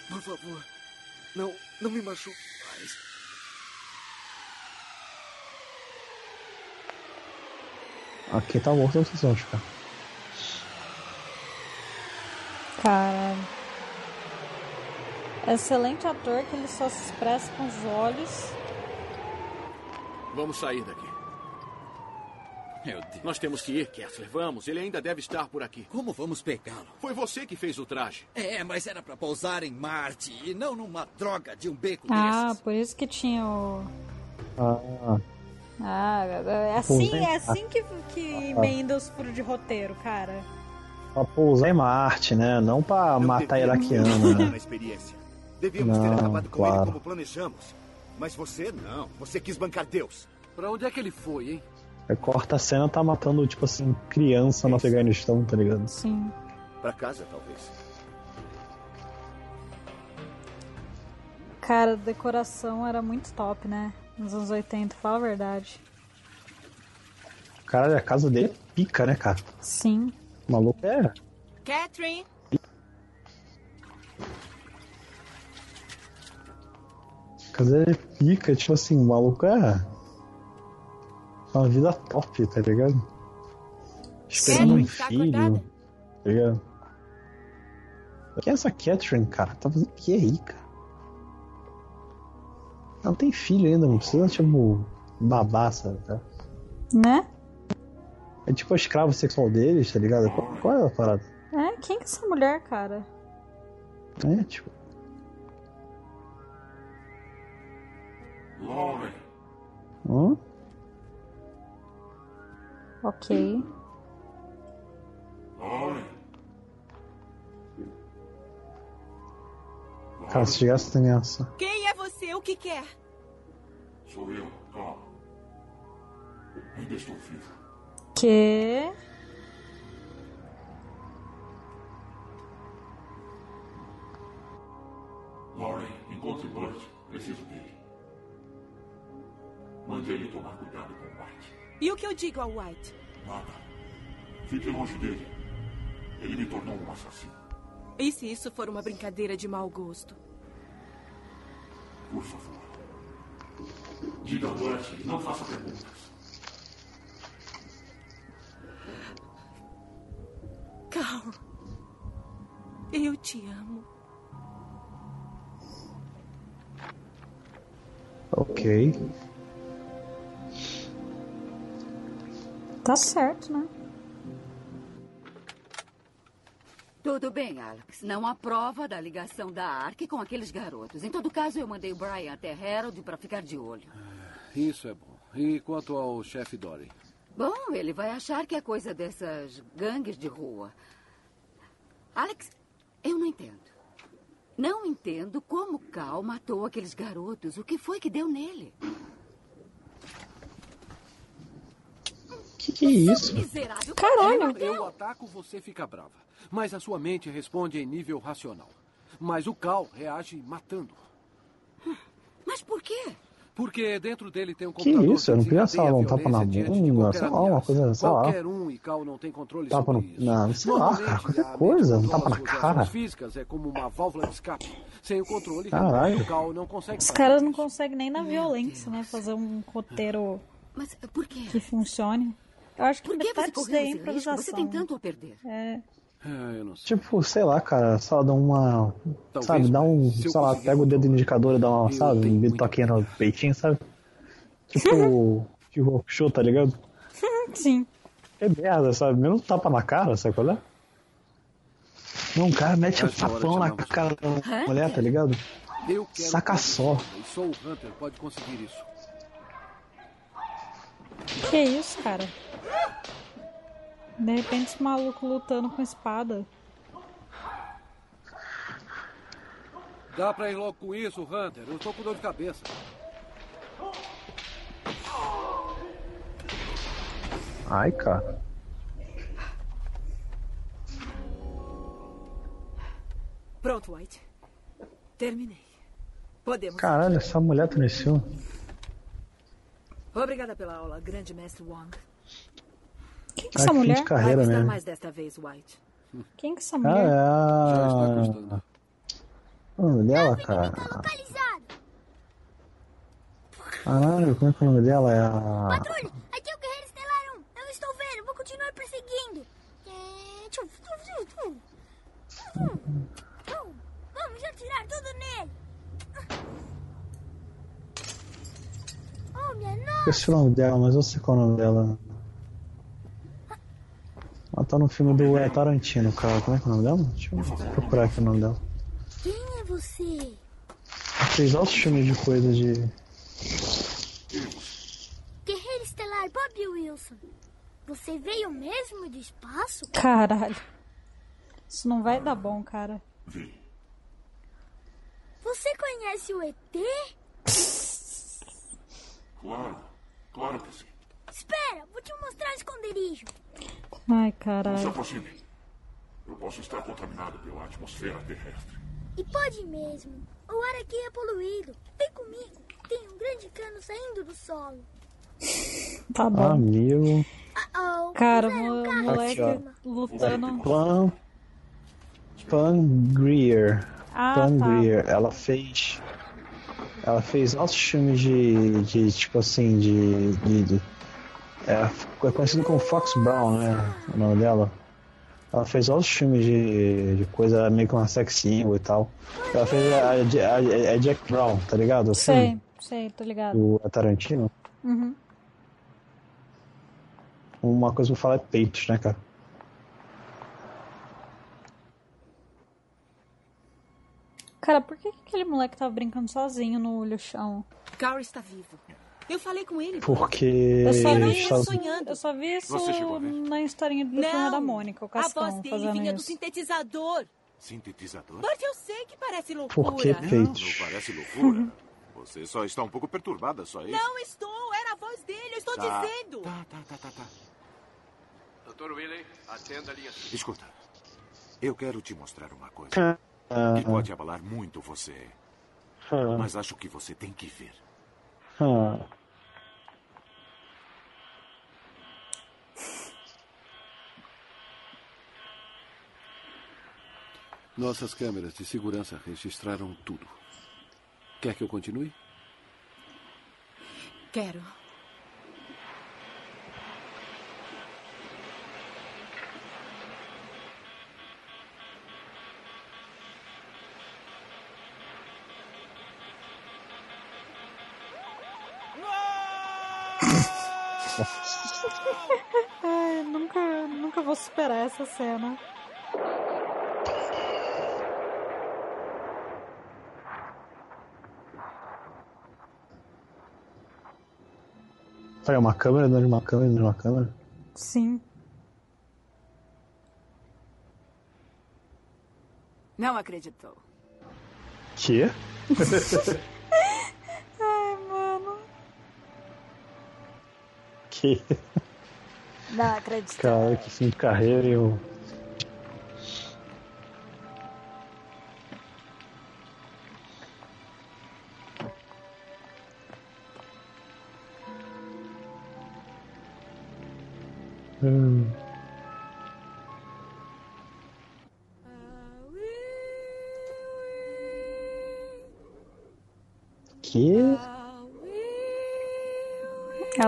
Por favor, não, não me machuque mais. Aqui tá morto outros anos, cara. Caralho. Excelente ator que ele só se expressa com os olhos. Vamos sair daqui. Meu Deus. Nós temos que ir, Kessler. Vamos, ele ainda deve estar por aqui. Como vamos pegá-lo? Foi você que fez o traje. É, mas era pra pousar em Marte e não numa droga de um beco Ah, desses. por isso que tinha o. Ah, Ah, é assim, é assim que, que emenda os furos de roteiro, cara. Pra pousar em Marte, né? Não pra matar iraquiano, né? Devíamos ter Não, acabado com claro. ele como planejamos. Mas você não. Você quis bancar Deus. Pra onde é que ele foi, hein? Aí corta a cena, tá matando, tipo assim, criança no Afeganistão, tá ligado? Sim. Pra casa, talvez. Cara, a decoração era muito top, né? Nos anos 80, fala a verdade. Caralho, a casa dele é pica, né, cara? Sim. O maluco é. Catherine, A casa dele é pica, tipo assim, o maluco é. Uma vida top, tá ligado? Esperando um Catherine, tá filho. acordada? Tá ligado? Quem é essa Catherine, cara? Tá fazendo o que aí, cara? Ela não tem filho ainda, não precisa, tipo, babá, sabe? Tá? Né? É tipo a escravo sexual deles, tá ligado? Qual, qual é a parada? É, quem que é essa mulher, cara? É, tipo. Lauren, Hã? Ok. Também essa. quem é você? O que quer? sou eu, calma. Ainda estou vivo. Que? Lauren, encontre Burt. Preciso dele. Mande ele tomar cuidado com. E o que eu digo ao White? Nada. Fique longe dele. Ele me tornou um assassino. E se isso for uma brincadeira de mau gosto? Por favor. Diga a Burt, não faça perguntas. Cal, eu te amo. Ok. Tá certo, né? Tudo bem, Alex. Não há prova da ligação da ARC com aqueles garotos. Em todo caso, eu mandei o Brian até Harold para ficar de olho. Isso é bom. E quanto ao chefe Dory? Bom, ele vai achar que é coisa dessas gangues de rua. Alex, eu não entendo. Não entendo como Cal matou aqueles garotos. O que foi que deu nele? Que que é isso? Caralho. Eu ataco, você fica brava. Mas a sua mente responde em nível racional. Mas o Cal reage matando. Mas por quê? Porque dentro dele tem um Que computador isso? Eu não queria, desencadeia um tapa na bunda, sei lá, uma coisa, sei lá. Qualquer um e Cal não tem controle Tapa no. isso. Não, sei lá, cara, qualquer coisa, um tapa na cara. físicas é como uma válvula de escape. Sem o controle, Caralho. o Cal não consegue Os caras não conseguem nem na violência, né? Fazer um roteiro Mas por quê? que funcione. Eu acho que Por que você correu daí é esse risco? Você tem tanto a perder. É. É, eu não sei. Tipo, sei lá, cara, só dá uma. Talvez, sabe, dá um. se Sei lá, pega o dedo indicador e dá uma, sabe, um muito toquinho no peitinho, sabe? Tipo. *laughs* tipo, show, tá ligado? *laughs* Sim. É merda, sabe? Menos tapa na cara, sabe qual é? Não, o cara mete hora tapão na cara da mulher, tá ligado? Eu quero Saca só. Só o Hunter pode conseguir isso. Que isso, cara? De repente esse maluco lutando com espada. Dá pra ir logo com isso, Hunter. Eu tô com dor de cabeça. Ai, cara. Pronto, White. Terminei. Podemos. Caralho, essa mulher tá nesse filme. Obrigada pela aula, grande mestre Wong. Quem que é Ah, essa de mulher? carreira Vai mesmo. mais desta vez, White. Quem que é essa Ah, mulher? é Já está a. gostando. O nome dela, cara? Caralho, como é que é o nome dela? É a. Patrulha, aqui é o Guerreiro Estelar 1. Eu estou vendo, vou continuar perseguindo. É. Vamos atirar tudo nele. Oh, minha nossa. Esqueci o nome dela, mas eu sei qual é o nome dela. Ela tá no filme do é, Tarantino, cara. Como é que é o nome dela? Deixa eu procurar aqui o nome dela. Quem é você? Ela fez outros filmes de coisa de. Guerreiro falar, Bob Wilson. Você veio mesmo do espaço? Caralho. Isso não vai dar bom, cara. Você conhece o ET? Claro, claro que sim. Espera, vou te mostrar o esconderijo. Ai, Não se caralho. aproxime. Eu posso estar contaminado pela atmosfera terrestre. E pode mesmo. O ar aqui é poluído. Vem comigo. Tem um grande cano saindo do solo. Tá bom. Amigo. Oh, Cara, puseram o um moleque Aqui, lutando. Pan. Pan Greer. Ah, Pan tá. Greer. Ela fez. Ela fez altos filmes de. de tipo assim, de. de, de é, é conhecido como Fox Brown, né? O nome dela. Ela fez altos filmes de, de coisa meio que uma sex symbol e tal. Ela fez a, a, a- a Jack Brown, tá ligado? Filme Sei, sei, tô ligado. do Tarantino. Uhum. Uma coisa que eu falo é peitos, né, cara? Cara, por que que aquele moleque tava brincando sozinho no lixão? Carl está vivo. Eu falei com ele. Porque. Eu só vi isso, sonhando. eu só vi isso na historinha do Não, Turma da Mônica, o a voz Cascão dele fazendo vinha do isso. sintetizador. Sintetizador? Bart, eu sei que parece loucura. Por que Não, peitos? não parece loucura. Você só está um pouco perturbada, só isso. Não estou, era a voz dele, eu estou Tá, dizendo. Tá, tá, tá, tá, tá. Dr. Willy, atenda a linha. Escuta, eu quero te mostrar uma coisa Ah, que pode abalar muito você. ah, Mas acho que você tem que ver. Nossas câmeras de segurança registraram tudo. Quer que eu continue? Quero. *laughs* Ai, nunca, nunca vou superar essa cena. Peraí, uma câmera dentro de uma câmera dentro de uma câmera? Sim. Não acreditou. Que? *laughs* Ai, mano. Que? Não acredito. Cara, que fim de carreira e eu.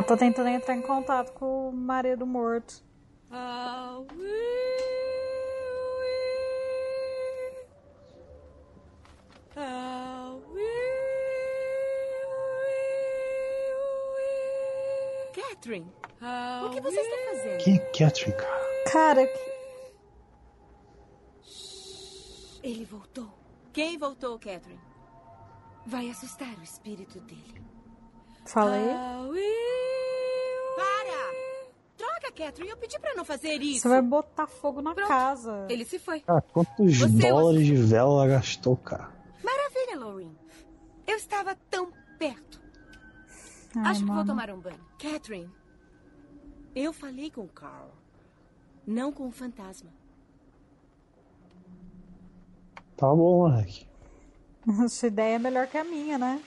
Tá tentando entrar em contato com o marido morto. Catherine, o que você está fazendo? Quem é Catherine, cara? Cara, que... Ele voltou. Quem voltou, Catherine? Vai assustar o espírito dele. falei. Catherine, eu pedi pra não fazer isso. Você vai botar fogo na casa. Ele se foi. Cara, quantos Você dólares de vela ela gastou, cara? Maravilha, Lauren. Eu estava tão perto. Ai, Acho que vou mano. tomar um banho. Catherine, eu falei com o Carl. Não com o fantasma. Tá bom, moleque. *laughs* Sua ideia é melhor que a minha, né?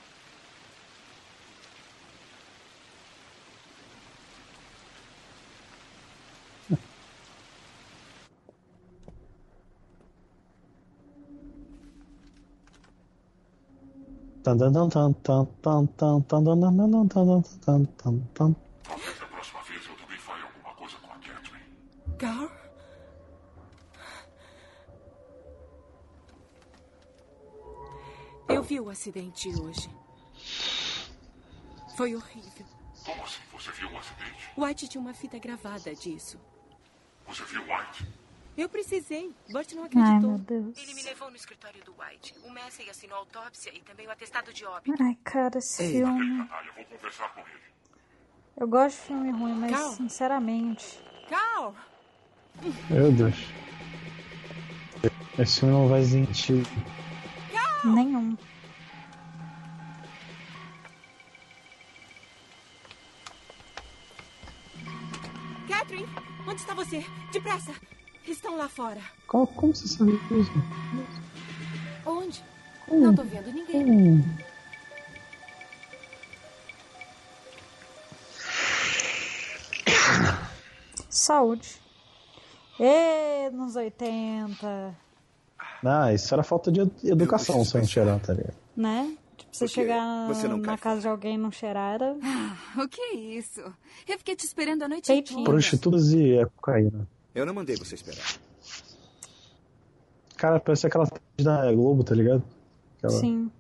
Talvez da próxima vez eu também fale alguma coisa com a Catherine. Carl? Eu vi o acidente hoje. Foi horrível. Como assim? Você viu um acidente? White tinha uma fita gravada disso. Você viu White? Eu precisei. Burt não Ai, acreditou. meu Deus. Ele me levou no escritório do White. O Massey assinou a autópsia e também o atestado de óbito. Ai, cara, esse Ok, filme. Natália, eu vou conversar com ele. Eu gosto de filme ruim, mas Cal. sinceramente. Cal! Meu Deus. Esse filme não vai sentir nenhum. Catherine, onde está você? Depressa! Estão lá fora. Como, como você sabe disso? Onde? Hum. Não tô vendo ninguém. Hum. Saúde. E nos 80. Ah, isso era falta de educação, sem cheirar, tá ligado? Né? Tipo, você chegar você na casa de alguém e não cheirar era. Ah, o que é isso? Eu fiquei te esperando a noite Peitinho. toda. Prostitutas e é cocaína. Eu não mandei você esperar. Cara, parece aquela da Globo, tá ligado? Aquela... Sim.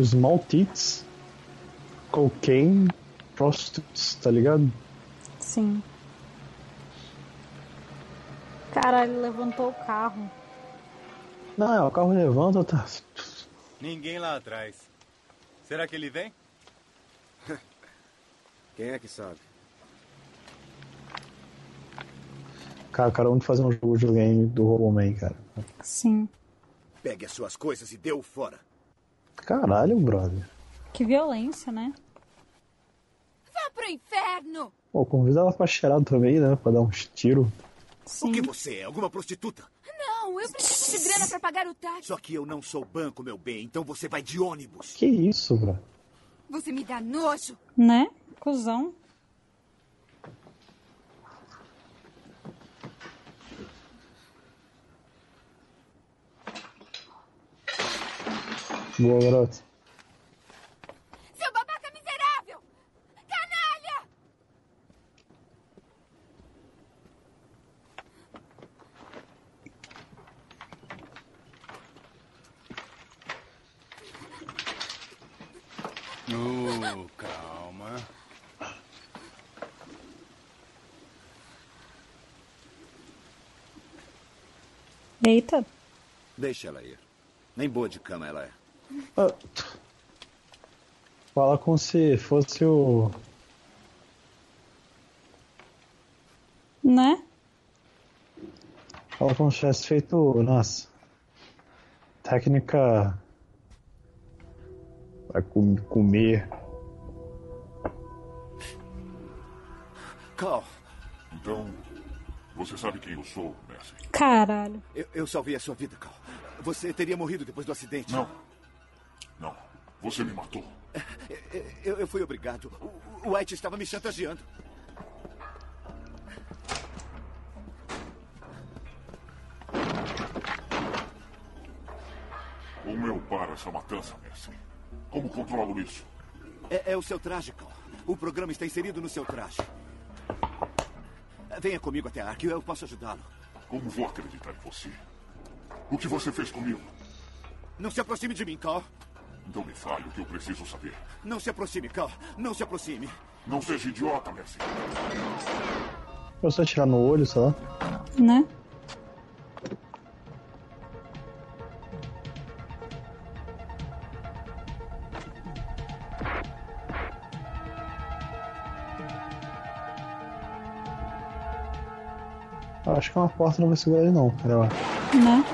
Small tits, cocaine, prostitutes, tá ligado? Sim. Caralho, levantou o carro. Não, é, o carro levanta, tá. Ninguém lá atrás. Será que ele vem? Quem é que sabe? Cara, cara, vamos fazer um jogo de game do Roboman, cara. Sim. Pegue as suas coisas e dê-o fora. Caralho, brother. Que violência, né? Vá pro inferno! Pô, convida ela pra cheirar também, né? Pra dar uns tiros. O que você é? Alguma prostituta? Não, eu preciso de grana pra pagar o táxi. Só que eu não sou banco, meu bem, então você vai de ônibus. Que isso, bro? Você me dá nojo. Né? Cusão. Boa, garoto. Seu babaca miserável! Canalha! Oh, calma. Eita. Deixa ela ir. Nem boa de cama ela é. Ah, fala como se fosse o. Né? Fala como se tivesse feito. Nossa. Técnica. Vai comer. Cal. Então, você sabe quem eu sou, Messi? Caralho. Eu, eu salvei a sua vida, Cal. Você teria morrido depois do acidente. Não. Não. Você me matou. Eu, eu fui obrigado. O, White estava me chantageando. Como eu paro essa matança, Messi? Como controlo isso? É, é o seu traje, Cal. O programa está inserido no seu traje. Venha comigo até a Ark, eu posso ajudá-lo. Como vou acreditar em você? O que você fez comigo? Não se aproxime de mim, Cal. Então me fale o que eu preciso saber. Não se aproxime, Cal. Não se aproxime. Não seja idiota, Mercy. Eu só tirar no olho, sei lá. Né? Uma porta não vai segurar ele não, lá. Né?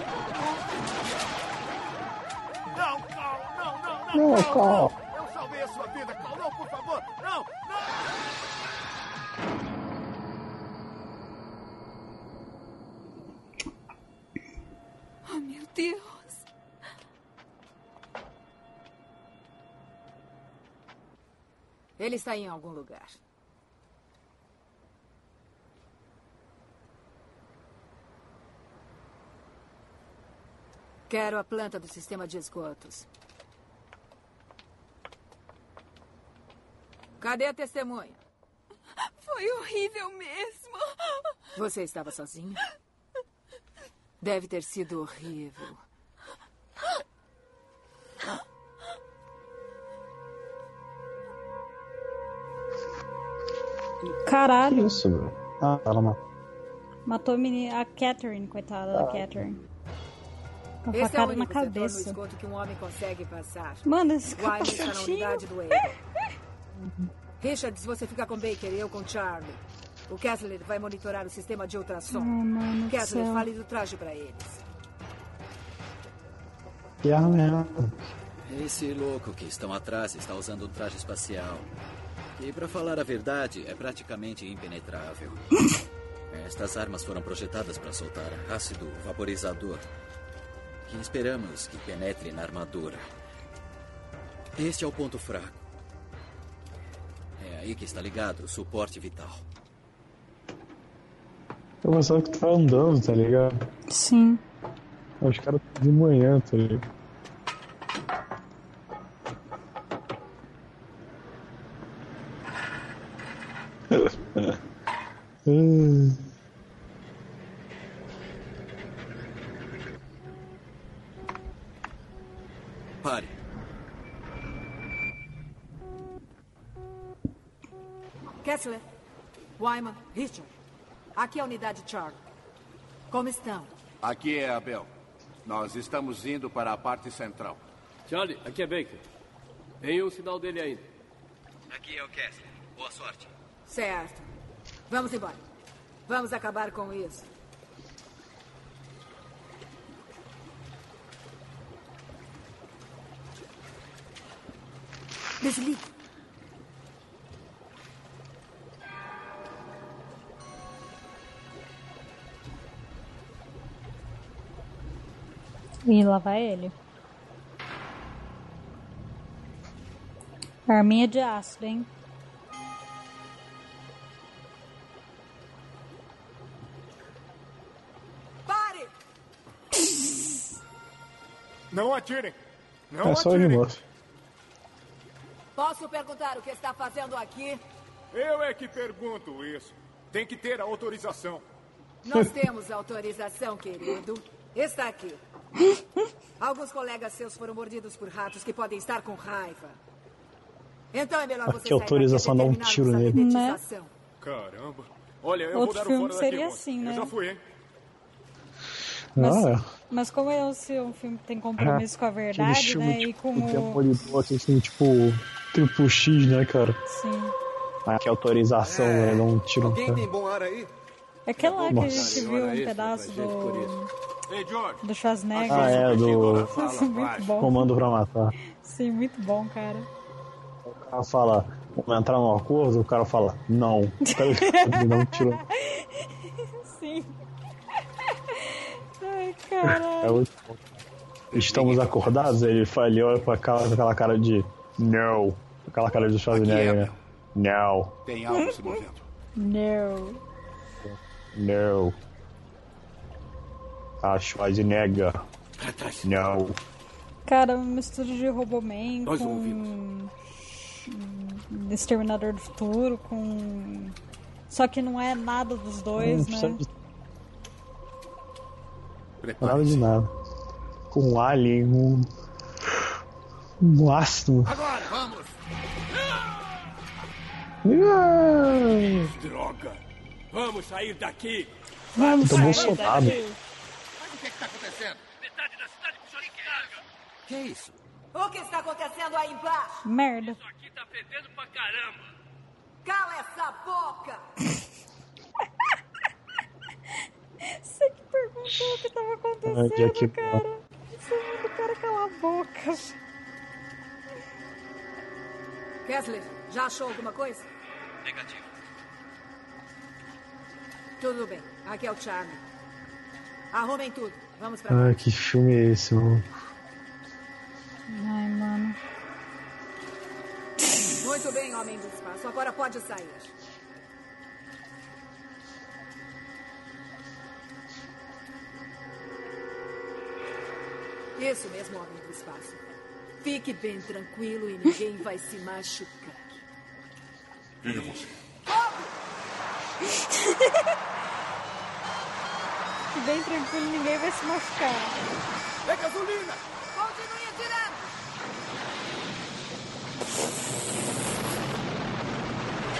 Não, Cal. Eu salvei a sua vida, Cal. Não, por favor. Não, não. Oh, meu Deus. Ele está em algum lugar. Quero a planta do sistema de esgotos. Cadê a testemunha? Foi horrível mesmo. Você estava sozinha? Deve ter sido horrível. Caralho. Isso? Ah, ela matou. Matou a, menina, a Catherine, coitada ah. da Catherine. Uma Esse é o facada na setor no cabeça. esgoto que um homem consegue passar. Mano, esse na capacetinho. unidade do Ada. Richards, você fica com Baker e eu com Charlie. O Kessler vai monitorar o sistema de ultrassom. Do Kessler, céu. fale do traje para eles. Que arma Esse louco que estão atrás está usando um traje espacial. E, para falar a verdade, é praticamente impenetrável. *coughs* Estas armas foram projetadas para soltar ácido vaporizador, que esperamos que penetre na armadura. Este é o ponto fraco. É aí que está ligado o suporte vital. Eu pensava que tu tava andando, tá ligado? Sim. Os caras de manhã, tá ligado? *laughs* Kessler, Wyman, Richard. Aqui é a unidade Charlie. Como estão? Aqui é a Bel. Nós estamos indo para a parte central. Charlie, aqui é Baker. Nenhum sinal dele ainda. Aqui é o Kessler. Boa sorte. Certo. Vamos embora. Vamos acabar com isso. Desligue. E lá vai ele. Arminha de ácido, hein? Pare! Não atirem! Não É só atirem! de moço. Posso perguntar o que está fazendo aqui? Eu é que pergunto isso. Tem que ter a autorização. Nós temos autorização, querido. Está aqui. Alguns colegas seus foram mordidos por ratos que podem estar com raiva. Então é melhor Ah, você que autorização dar um e tiro nele. dedetização. Caramba. Olha, eu Outro vou dar filme seria assim, Eu né? já fui, hein? Mas, Ah, mas como é o seu filme que tem compromisso com a aquele verdade, filme, né? E tipo, com o o. Demolidor, assim, tipo, triplo X, né, cara? Sim. Ah, que autorização, né? Dar um tiro Alguém cara. tem bom ar aí? É aquele lá que a Nossa. gente viu um pedaço do. Ei, George. Do Schwarzenegger. Ah, é, do muito bom. Comando pra Matar. Sim, muito bom, cara. O cara fala, vamos entrar num acordo, o cara fala, não. *laughs* Tá ligado? Ele dá um tiro. Sim. Ai, É caralho. muito bom. Estamos acordados? Ele fala, ele olha pra aquela, aquela cara de não. Aquela cara de Schwarzenegger, né? Não, Tem algo se movendo. Não. não. A Schwarzenegger. Não. Cara, uma mistura de Roboman Nós com. ouvimos. hum, Exterminador do Futuro, com. Só que não é nada dos dois, Não né? de nada de nada. Com um alien, um. Um ácido. Agora, vamos! Ah, Droga! Vamos sair daqui! Vamos Tomou sair soldado. daqui. Que está acontecendo? Metade da cidade puxou de carga! Que é isso? O que está acontecendo aí embaixo? Merda. Isso aqui tá fedendo pra caramba! Cala essa boca! Você que perguntou o que tava acontecendo, Jack cara. Você manda o cara calar a boca. Kessler, já achou alguma coisa? Negativo. Tudo bem. Aqui é o Charlie. Arrumem tudo. Vamos pra Ah, que filme é esse, mano? Ai, mano. Muito bem, homem do espaço. Agora pode sair. Isso mesmo, homem do espaço. Fique bem tranquilo e ninguém vai se machucar. Quem é você? *laughs* Aqui bem tranquilo, ninguém vai se machucar. É gasolina! Continue atirando!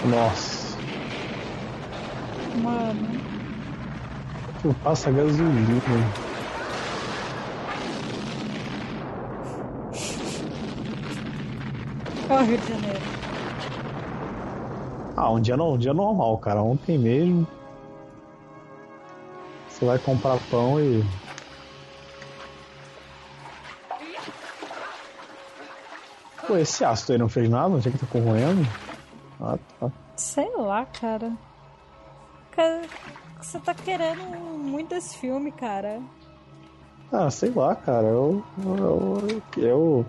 Nossa. Mano. Tu passa gasolina. Qual Rio de Janeiro? Ah, um dia, um dia normal, cara. Ontem mesmo. Você vai comprar pão e. Pô, esse ácido aí não fez nada? Não tinha que tá corroendo? Ah, tá. Sei lá, cara. Cara, Você tá querendo muito esse filme, cara. Ah, sei lá, cara. Eu. Eu. eu...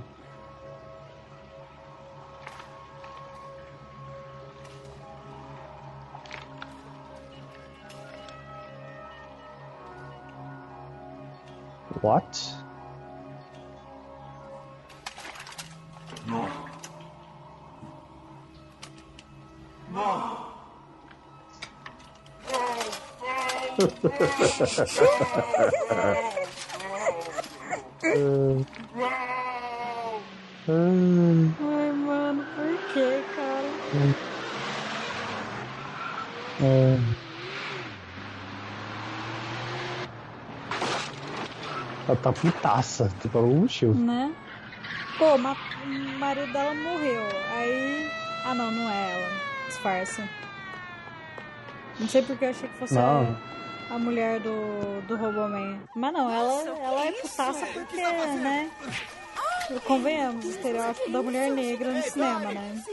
What? Não. Não. Ai, mano, por que, cara? É. Ela tá putaça, por algum motivo. Né? Pô, ma- o marido dela morreu. Aí. Ah, não, não é ela. Disfarça. Não sei porque eu achei que fosse Não. a mulher do, do Roboman. Mas não, ela, ela é putaça porque, né? Convenhamos, o estereótipo da mulher negra no cinema, né?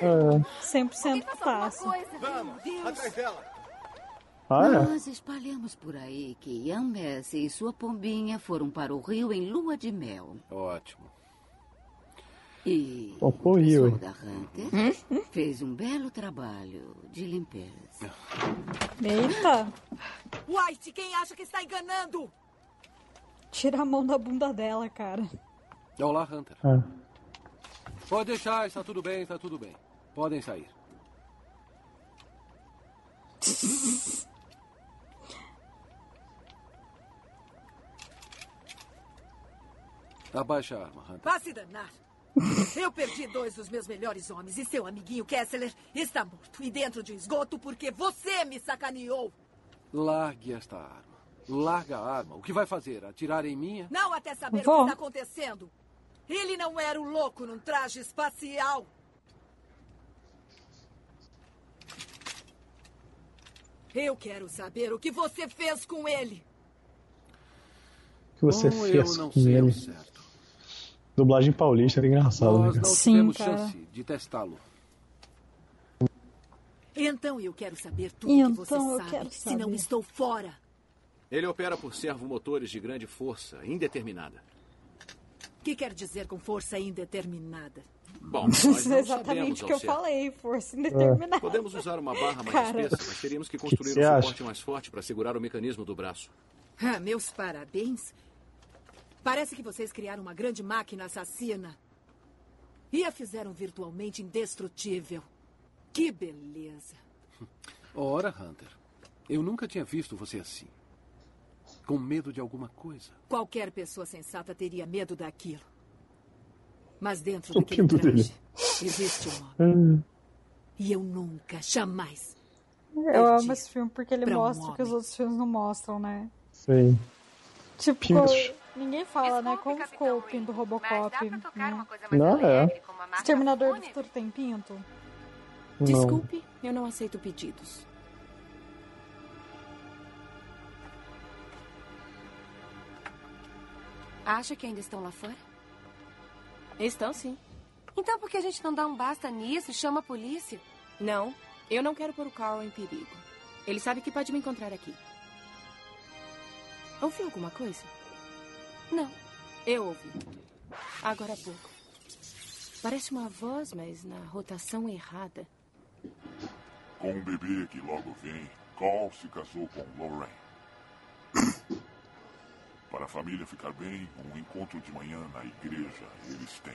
É. 100% putaça. Atrás dela. Olha. Nós espalhamos por aí que Ian Messi e sua pombinha foram para o rio em lua de mel. Ótimo. E o Rio, da Hunter fez um belo trabalho de limpeza. Eita! White, quem acha que está enganando? Tira a mão da bunda dela, cara. Olá, Hunter. É. Pode deixar, está tudo bem, está tudo bem. Podem sair. *laughs* Abaixa a arma, Hunter. Vá se danar. Eu perdi dois dos meus melhores homens e seu amiguinho Kessler está morto e dentro de um esgoto porque você me sacaneou. Largue esta arma. Larga a arma. O que vai fazer? Atirar em minha? Não até saber Vó. o que está acontecendo. Ele não era o louco num traje espacial. Eu quero saber o que você fez com ele. O que você Bom, eu fez não com ele? certo. Dublagem paulista era engraçado, né, Nós cara? não Sim, tivemos cara. chance de testá-lo. Então eu quero saber tudo que você Então eu sabe, quero senão saber. estou fora. Ele opera por servomotores de grande força, indeterminada. O que quer dizer com força indeterminada? Bom, *laughs* nós não Exatamente sabemos o que eu certo. falei, força indeterminada. Podemos usar uma barra mais Cara. espessa, mas teríamos que construir você um acha? suporte mais forte para segurar o mecanismo do braço. Ah, meus parabéns. Parece que vocês criaram uma grande máquina assassina. E a fizeram virtualmente indestrutível. Que beleza. *laughs* Ora, Hunter. Eu nunca tinha visto você assim. Com medo de alguma coisa. Qualquer pessoa sensata teria medo daquilo. Mas dentro *laughs* O daquele traje existe um homem. Hum. E eu nunca, jamais. Eu amo esse filme porque ele Pra um mostra o que os outros filmes não mostram, né? Sei. Tipo, Pintos. Ninguém fala, né? Como ficou o pinto do Robocop? né? Não, é. Exterminador do Futuro tem pinto? Não. Desculpe, eu não aceito pedidos. Acha que ainda estão lá fora? Estão sim. Então por que a gente não dá um basta nisso e chama a polícia? Não, eu não quero pôr o Carl em perigo. Ele sabe que pode me encontrar aqui. Ouviu alguma coisa? Não. Eu ouvi. Agora há pouco. Parece uma voz, mas na rotação errada. Com um bebê que logo vem, Cole se casou com Lorraine. *coughs* Para a família ficar bem, um encontro de manhã na igreja eles têm.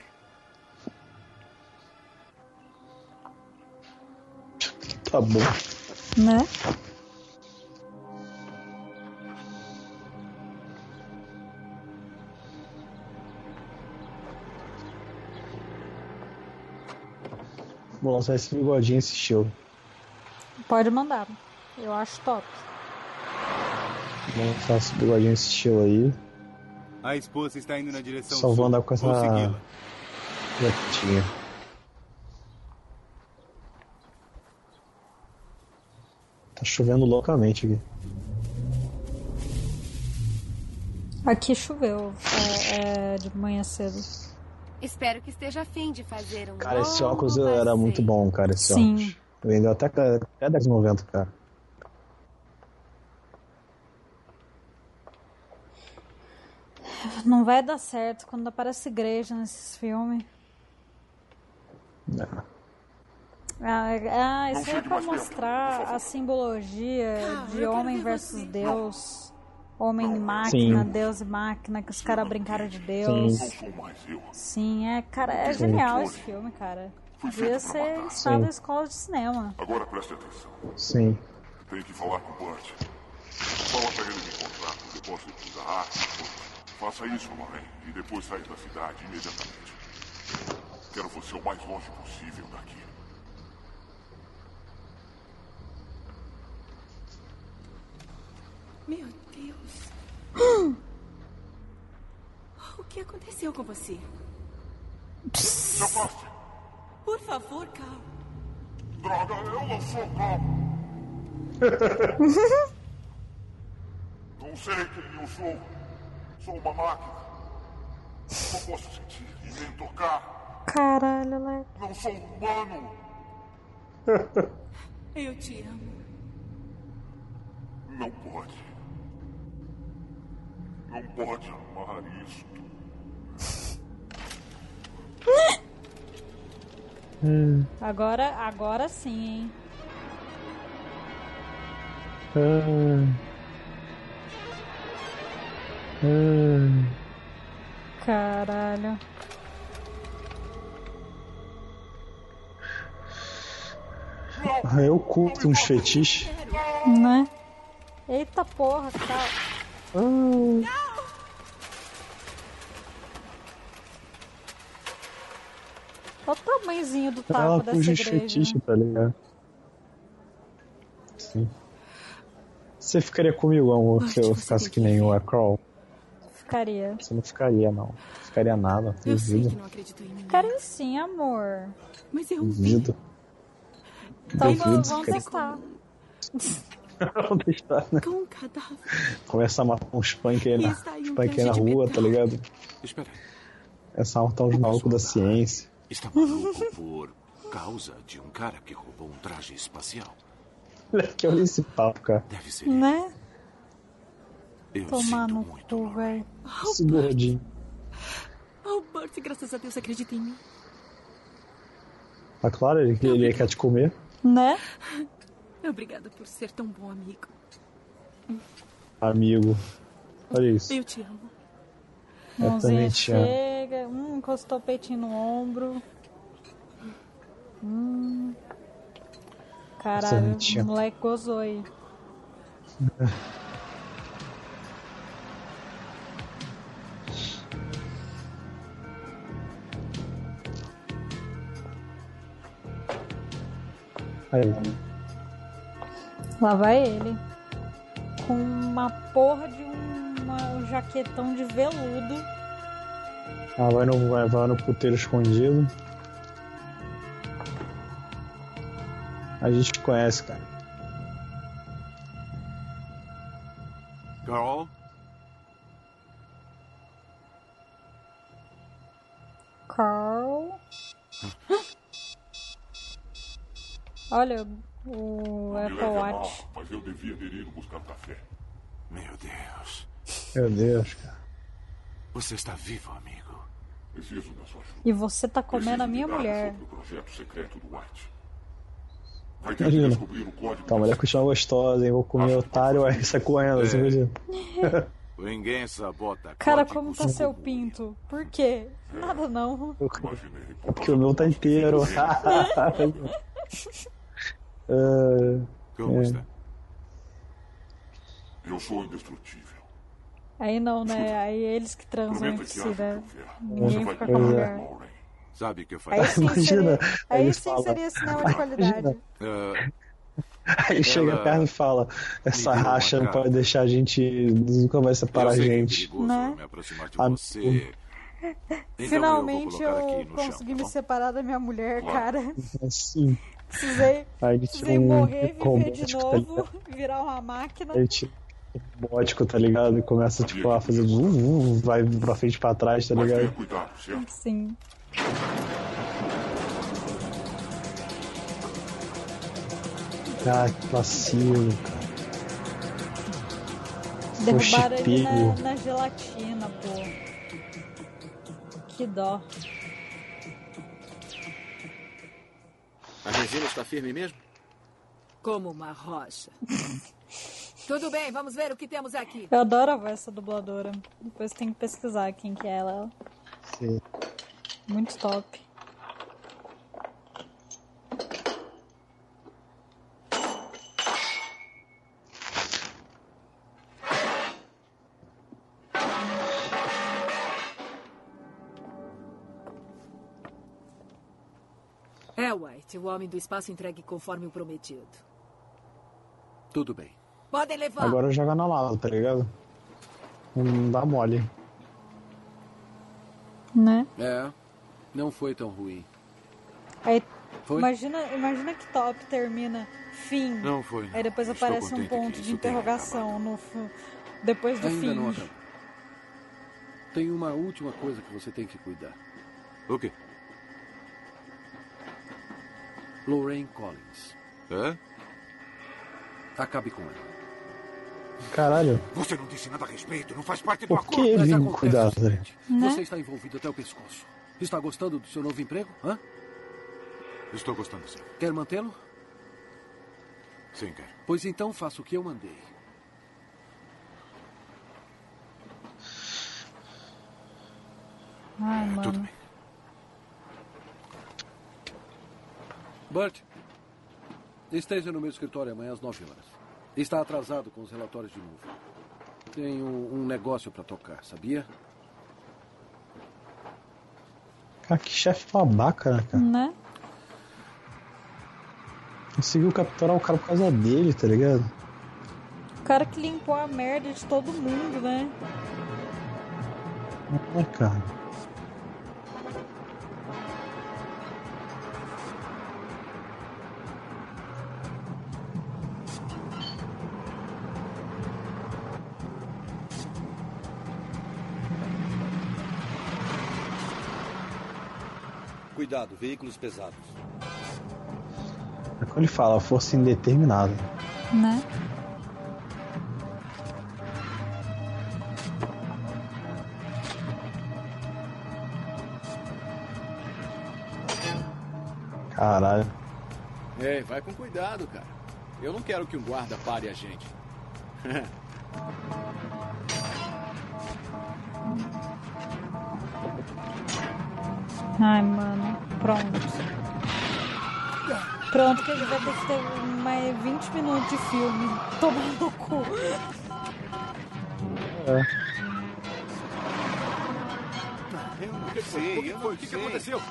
Tá bom. Né? Vou lançar esse bigodinho, esse show. Pode mandar. Eu acho top. Vou lançar esse bigodinho, esse show aí. A esposa está indo na direção Só vou andar com essa gatinha. Tá chovendo loucamente aqui. Aqui choveu é, é de manhã cedo. Espero que esteja afim de fazer um Cara, esse óculos passeio. era muito bom, cara. Esse Sim. óculos. Vendeu até, até 10,90, cara. Não vai dar certo quando aparece igreja nesses filmes. Não. Ah, ah, isso é pra mostrar a simbologia de homem versus Deus. Homem e máquina, Sim. Deus e máquina, que os caras brincaram de Deus. Sim. Sim, é, cara, é Sim. genial esse filme, cara. Devia ser estado da escola de cinema. Agora preste atenção. Sim. Tem que falar com o Burt. Fala pra ele me encontrar no depósito da arma. Faça isso, Lorraine, e depois saia da cidade imediatamente. Quero você o mais longe possível daqui. Meu Deus. O que aconteceu com você? Se afaste! Por favor, Cal. Droga, eu não sou calmo! *laughs* não sei quem eu sou. Sou uma máquina. Não posso sentir e nem tocar. Caralho, Leque. Não sou humano. *laughs* Eu te amo. Não pode. Não pode amar isso. Agora, agora sim, hein? Ah. Ah. Caralho. Ah, eu curto uns fetiches. Né? Eita porra, cara. Ah. Olha o tamanhozinho do taco Ela dessa igreja. tá ligado? Sim. Você ficaria comigo, amor, se eu ficasse que nem o Acroll? Ficaria. Você não ficaria, não. Ficaria nada. Eu sei que Duvido. não acredito em mim. Ficaria sim, amor. Mas eu Duvido. Então Duvido, vamos, vamos testar. Deixar, né? Com um cadáver. Começa a matar uns punk aí na, um punk aí na rua, metal. tá ligado? Espera. Essa matar uns malucos da ciência. Está maluco por causa de um cara que roubou um traje espacial. Que olha esse papo, cara. Deve ser. Né? Eu Tomar no cu, velho. Esse gordinho. Oh, Bert, graças a Deus acredita em mim. Tá claro, ele, ele quer te comer. Né? Obrigada por ser tão bom amigo. Amigo. Olha isso. Eu te amo. Eu Mãozinha também te amo. chega, hum, encostou o peitinho no ombro. Hum. Caralho, o moleque gozou aí. Aí. Lá vai ele. Com uma porra de uma- um jaquetão de veludo. Ah, vai no, vai, vai no puteiro escondido. A gente te conhece, cara. Carl? Carl. *gasps* Olha o Me Apple leve a mal, Watch. mas eu devia ter ido buscar café. Meu Deus. Meu Deus, cara. Você está vivo, amigo. Preciso da sua ajuda. E você tá comendo a minha mulher. sobre o projeto secreto do White. Vai ter que Imagina. descobrir o código. Tá, a mulher continua gostosa, hein? Vou comer otário, aí sai correndo, assim, imagina. *laughs* Ninguém sabota Cara, como tá seu pinto? Por quê? Nada não. É porque o meu tá inteiro. *laughs* Ah, Como é. está? Eu sou indestrutível. Aí não, né? Aí eles que transam entre que si, né? Ninguém fica com a Pois é. mulher. Sabe o que eu Aí sim Imagina, seria, aí sim falam- seria cinema de qualidade. Ah, *laughs* Aí chega perto e fala: Essa me racha não pode deixar a gente. Nunca vai separar a é gente. Né? me aproximar de Amigo. você, Então Finalmente eu eu, aqui no chão, consegui tá me separar da minha mulher, Claro. cara. *laughs* Assim. Precisei, *laughs* Aí ele precisei tira um morrer, viver de robótico, tá novo, ligado? *laughs* virar uma máquina. Aí ele tira um robótico, tá ligado? E começa, tipo, a fazer vum, vum, vai pra frente e pra trás, tá ligado? Cuidado? Sim. Ah, que vacilo, cara. Derrubaram ele na, na gelatina, pô. Que dó. A resina está firme mesmo? Como uma rocha. Tudo bem, vamos ver o que temos aqui. Eu adoro a voz dessa dubladora. Depois tem que pesquisar quem que é ela. Sim. Muito top. White, o homem do espaço entregue conforme o prometido. Tudo bem. Podem levar. Agora joga na lata, tá ligado? Não dá mole. Né? É, não foi tão ruim. Aí, Foi? imagina, imagina que top termina fim. Não foi. Aí depois Estou aparece um ponto de interrogação no depois do Ainda fim. não acabou. Tem uma última coisa que você tem que cuidar. O quê? Lorraine Collins. Hã? Acabe com ela. Caralho. Você não disse nada a respeito, não faz parte do Por que acordo. ele acontece cuidado, o tá ligado? seguinte, Né? Você está envolvido até o pescoço. Está gostando do seu novo emprego? Hã? Estou gostando sim. Quer mantê-lo? Sim, quero. Pois então faça o que eu mandei. Ai, mano. Bert, esteja no meu escritório amanhã às 9 horas. Está atrasado com os relatórios de novo. Tenho um negócio para tocar, sabia? Cara, que chefe babaca, né, cara? Né? Conseguiu capturar o cara por causa dele, tá ligado? O cara que limpou a merda de todo mundo, né? É, cara. Cuidado, veículos pesados. É como ele fala, força indeterminada. Né? Caralho. Ei, vai com cuidado, cara. Eu não quero que um guarda pare a gente. *laughs* Ai, mano. Pronto. Pronto, que ele vai ter que ter mais 20 minutos de filme. Tomando no cu. É. Eu não sei, eu não O que, que aconteceu?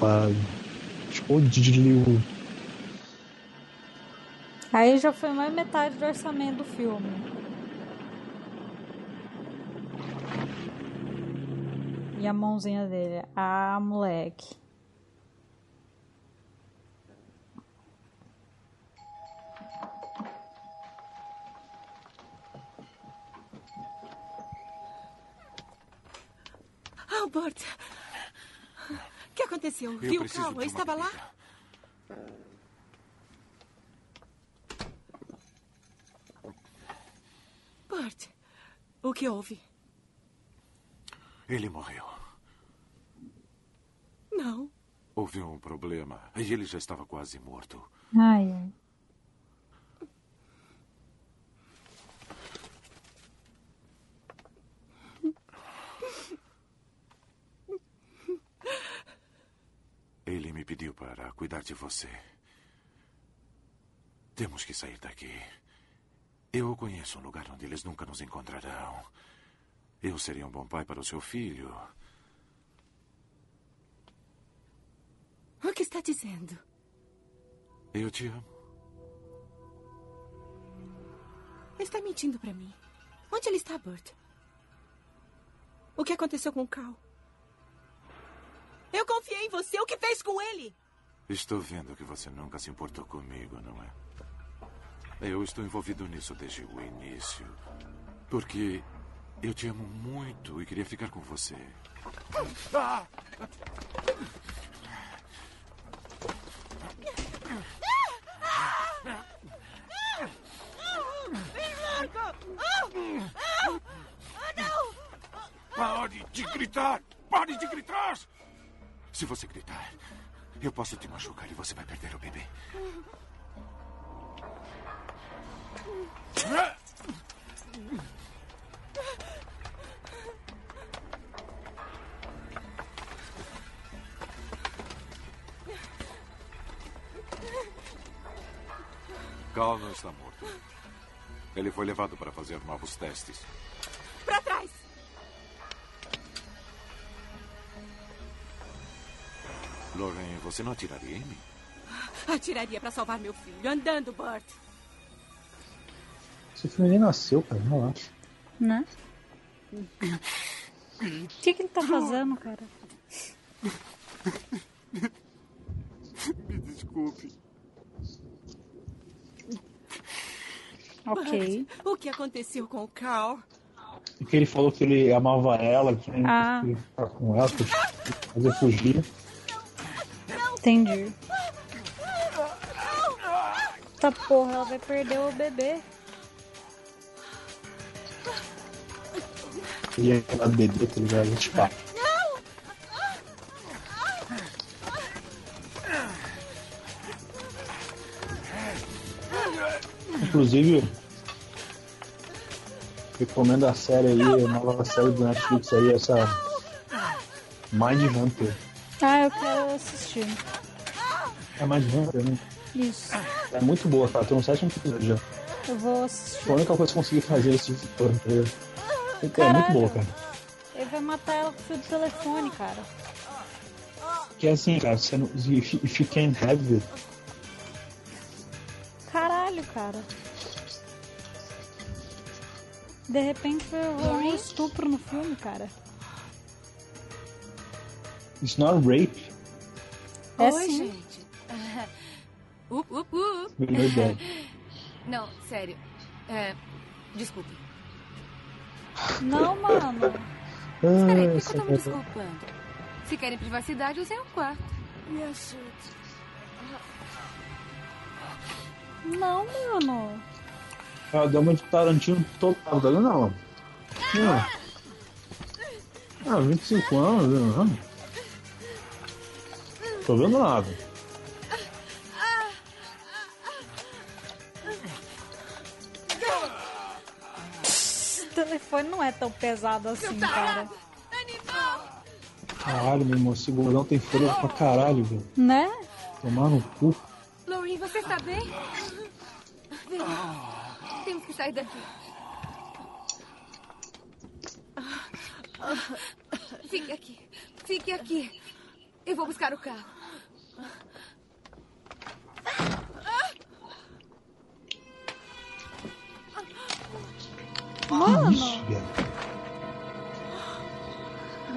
A parada. Explodiu. Aí já foi mais metade do orçamento do filme. E a mãozinha dele. Ah, moleque. Albert! O que aconteceu? Eu Viu uma Estava lá? Bart, o que houve? Ele morreu. Não. Houve um problema e ele já estava quase morto. Ai, ai. Ele me pediu para cuidar de você. Temos que sair daqui. Eu conheço um lugar onde eles nunca nos encontrarão. Eu seria um bom pai para o seu filho. O que está dizendo? Eu te amo. Está mentindo para mim. Onde ele está, Bert? O que aconteceu com o Carl? Eu confiei em você. O que fez com ele? Estou vendo que você nunca se importou comigo, não é? Eu estou envolvido nisso desde o início. Porque eu te amo muito e queria ficar com você. Ah! não! Pare de gritar! Pare de gritar! Se você gritar, eu posso te machucar e você vai perder o bebê. Cal não está morto. Ele foi levado para fazer novos testes. Para trás! Lorraine, você não atiraria em mim? Atiraria para salvar meu filho. Andando, Bart. Esse filho nem nasceu, cara, relaxa. Né? O que, que ele tá fazendo, cara? Me desculpe. Ok. Bart, o que aconteceu com o Carl? Porque ele falou que ele amava ela, que ele Ah. queria ficar com ela, que fazer fugir. Entendi. Tá porra, ela vai perder o bebê. E aí ela bebê, tá ligado? Tipo, Inclusive, recomendo a série aí, a nova série do Netflix aí, essa Mind Hunter. Ah, eu quero assistir. É Mind Hunter, né? Isso. É muito boa, cara. Tem um sétimo episódio já. Eu vou assistir. Foi a única coisa que eu consegui fazer esse tipo de coisa, tá? É muito boa, cara. Ele vai matar ela com o fio do telefone, cara. Que é assim, cara, você não, if, if you can't have it, Caralho, cara. De repente foi um estupro no filme, cara. it's not rape. É Oi, sim. gente. *laughs* Up, up, up. Verdade. *laughs* Não, sério. É, desculpe. Não, mano. Peraí, Ah, por que eu tô me desculpando? Se querem privacidade, usem o quarto. Me ajude. Não, mano. Ela deu uma de Tarantino total, tá vendo? Não. Não. Ah, 25 anos, não. Tô vendo nada. Telefone não é tão pesado assim, cara. Caralho, meu irmão, esse gordão tem folha pra caralho, velho. Né? Tomar no cu. Lorraine, você está bem? Vem. Temos que sair daqui. Fique aqui. Fique aqui. Eu vou buscar o carro. Mano. Isso, velho.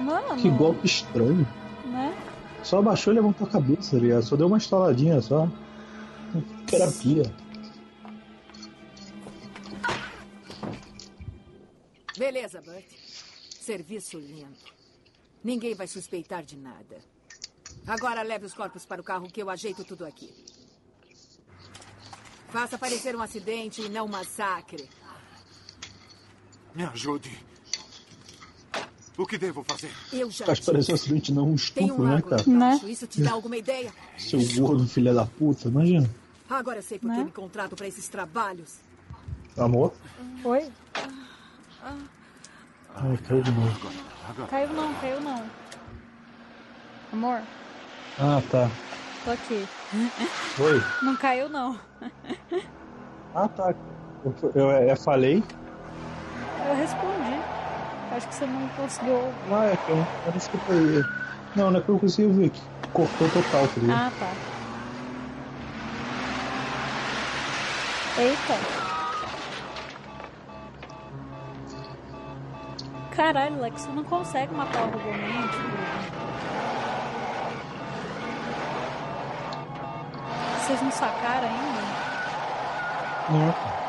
Mano. Que golpe estranho. Né? Só abaixou e levantou a cabeça, tá ligado? Só deu uma estaladinha só. Terapia. Beleza, Bert. Serviço lindo. Ninguém vai suspeitar de nada. Agora leve os corpos para o carro que eu ajeito tudo aqui. Faça parecer um acidente e não um massacre. Me ajude. O que devo fazer? Eu já Faz parecer um acidente, não um Tem um estupro, né, cara? embaixo. Isso te dá alguma ideia? Seu gordo, filha da puta, imagina. Agora eu sei por que me contrato para esses trabalhos. Amor? Oi? Ai, caiu de novo. Caiu não, caiu não. Amor? Ah, tá. Tô aqui. Oi. Não caiu, não. Ah, tá. Eu, eu, eu falei. Eu respondi. Acho que você não conseguiu. Ah, é que eu não escutei. Não, não é que eu consegui ver que cortou total, ligado? Ah, tá. Eita. Caralho, Lex, você não consegue matar o Roboman, tipo. Vocês não sacaram ainda? Não.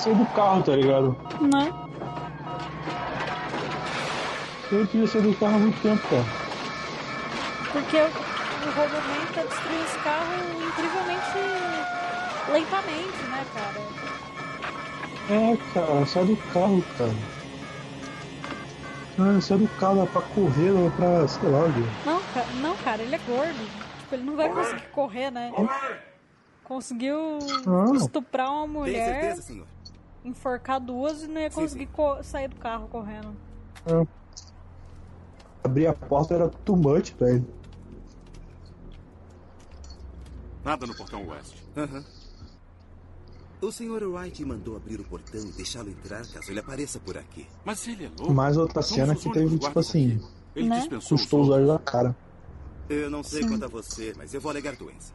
Sair do carro, tá ligado? Né? Eu podia sair do carro há muito tempo, cara. Porque o, Roboman tá destruindo esse carro incrivelmente lentamente, né, cara? É, cara, sai do carro, cara. Ah, sai do carro, dá pra correr, dá pra, sei lá, viu? Não, ca- não, cara, ele é gordo. Tipo, ele não vai conseguir correr, né? Conseguiu Ah. estuprar uma mulher, certeza, senhor? Enforcar duas e não ia conseguir co- sair do carro correndo. Ah. Abrir a porta era too much pra ele. Nada no portão oeste. Aham. O senhor Wright mandou abrir o portão e deixá-lo entrar caso ele apareça por aqui. Mas ele é louco. Mais outra cena que teve, tipo assim, custou os olhos da cara. Eu não sei Sim. quanto a você, mas eu vou alegar doença.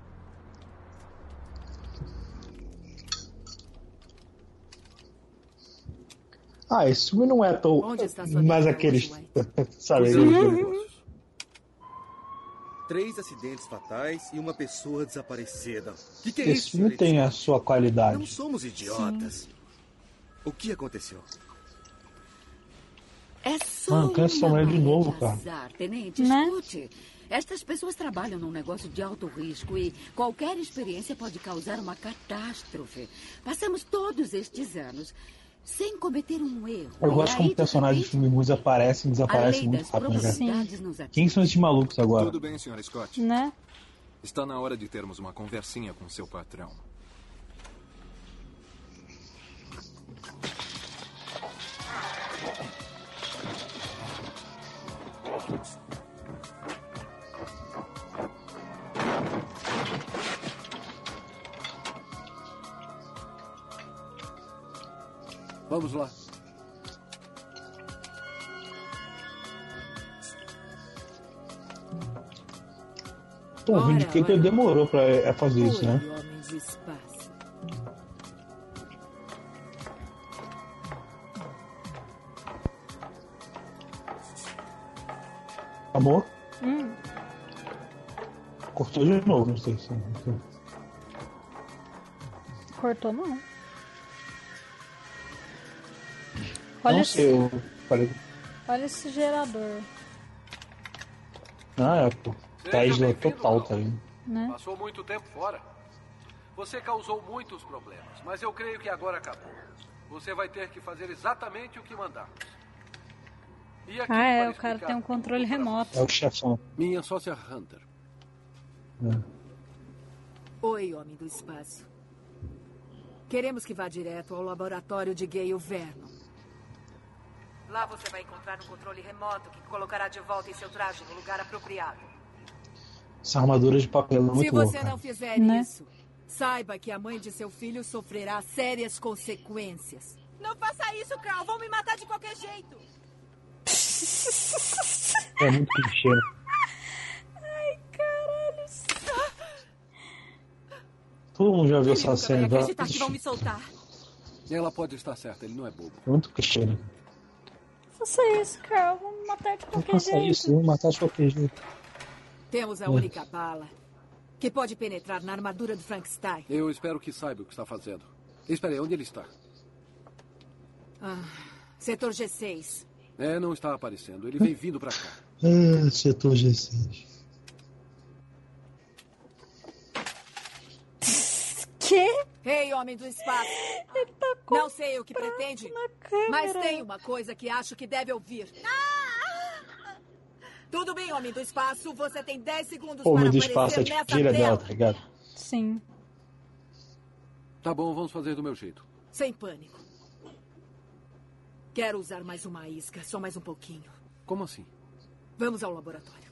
Ah, esse filme não é tão. Onde está sua Mas vida aqueles. *laughs* Sabe? Uhum. Três acidentes fatais e uma pessoa desaparecida. Que que é Esse isso? filme tem a sua qualidade. Não somos idiotas. O que aconteceu? É só Mano, quer essa uma mulher de novo, de cara. azar, tenente, Né? escute. Estas pessoas trabalham num negócio de alto risco e qualquer experiência pode causar uma catástrofe. Passamos todos estes anos sem cometer um erro. Eu gosto como personagens de filme mudos aparecem e desaparecem muito rápido, né, cara? Quem são esses malucos agora? Tudo bem, senhora Scott. Né? Está na hora de termos uma conversinha com seu patrão. Vamos lá. Pô, o Vindicator demorou pra é, fazer isso, né? Amor? Hum. Cortou de novo, não sei se. Cortou não. Olha, não esse, sei, eu falei. olha esse gerador, Ah, é, pô. Tesla total, tá ligado? né? Passou muito tempo fora. Você causou muitos problemas, mas eu creio que agora acabou. Você vai ter que fazer exatamente o que mandamos. E aqui Ah, é, o cara tem um controle remoto. É o chefão. Minha sócia Hunter. Oi, homem do espaço. Queremos que vá direto ao laboratório de Gale Vernon. Lá você vai encontrar um controle remoto que colocará de volta em seu traje no lugar apropriado. Essa armadura de papel é Se muito você louca. não fizer Né? isso, saiba que a mãe de seu filho sofrerá sérias consequências. Não faça isso, Carl. Vão me matar de qualquer jeito. *laughs* É muito clichê. Ai, caralho. Todo mundo já viu essa cena. já- acreditar que vão me soltar. Ela pode estar certa, ele não é bobo. Muito clichê, né? Faça isso, cara. Vamos matar de Não qualquer faça jeito. isso, vou matar de qualquer jeito. Temos a Hum. única bala que pode penetrar na armadura do Frankenstein. Eu espero que saiba o que está fazendo. Espere, onde ele está? Ah, setor G6. É, não está aparecendo. Ele vem vindo para cá. Ah, setor G6. Que? Ei, homem do espaço. Tá Não sei o que pretende, mas tem uma coisa que acho que deve ouvir. Tudo bem, homem do espaço. Você tem 10 segundos Homem para do aparecer espaço é tipo tela. dela, tá ligado? Sim. Tá bom, vamos fazer do meu jeito. Sem pânico. Quero usar mais uma isca, só mais um pouquinho. Como assim? Vamos ao laboratório.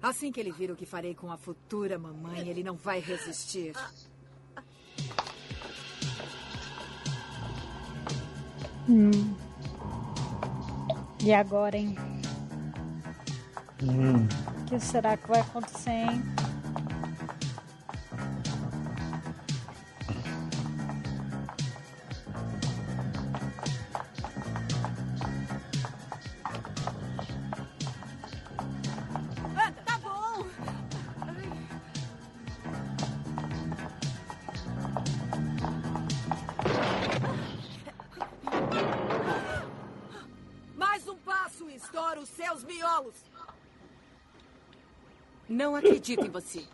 Assim que ele vir o que farei com a futura mamãe, ele não vai resistir. Hum. E agora, hein? Hum. O que será que vai acontecer, hein? Acredito em você.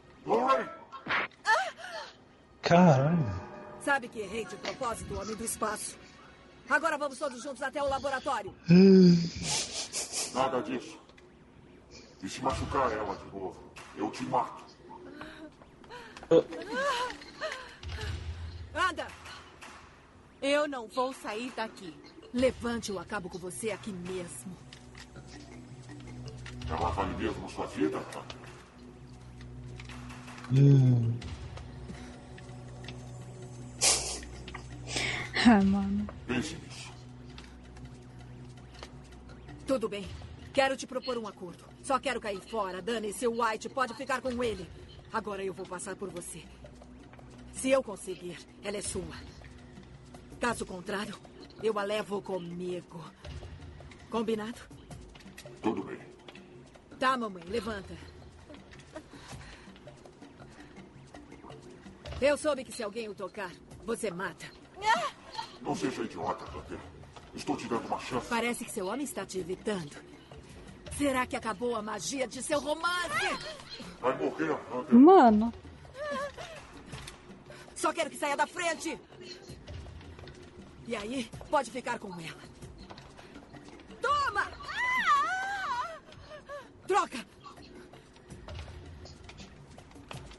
Caralho. Sabe que errei de propósito, homem do espaço. Agora vamos todos juntos até o laboratório. Nada disso. E se machucar ela de novo, eu te mato. Anda! Eu não vou sair daqui. Levante ou acabo com você aqui mesmo. Ela vale mesmo sua vida? Hum. Ah, mano. Pense nisso. Tudo bem. Quero te propor um acordo. Só quero cair fora. Dane-se, o White pode ficar com ele. Agora eu vou passar por você. Se eu conseguir, ela é sua. Caso contrário, eu a levo comigo. Combinado? Tudo bem. Tá, mamãe, levanta. Eu soube que se alguém o tocar, você mata. Não seja idiota, Hunter. Estou te dando uma chance. Parece que seu homem está te evitando. Será que acabou a magia de seu romance? Vai morrer, Hunter. Mano. Só quero que saia da frente. E aí, pode ficar com ela. Toma! Troca!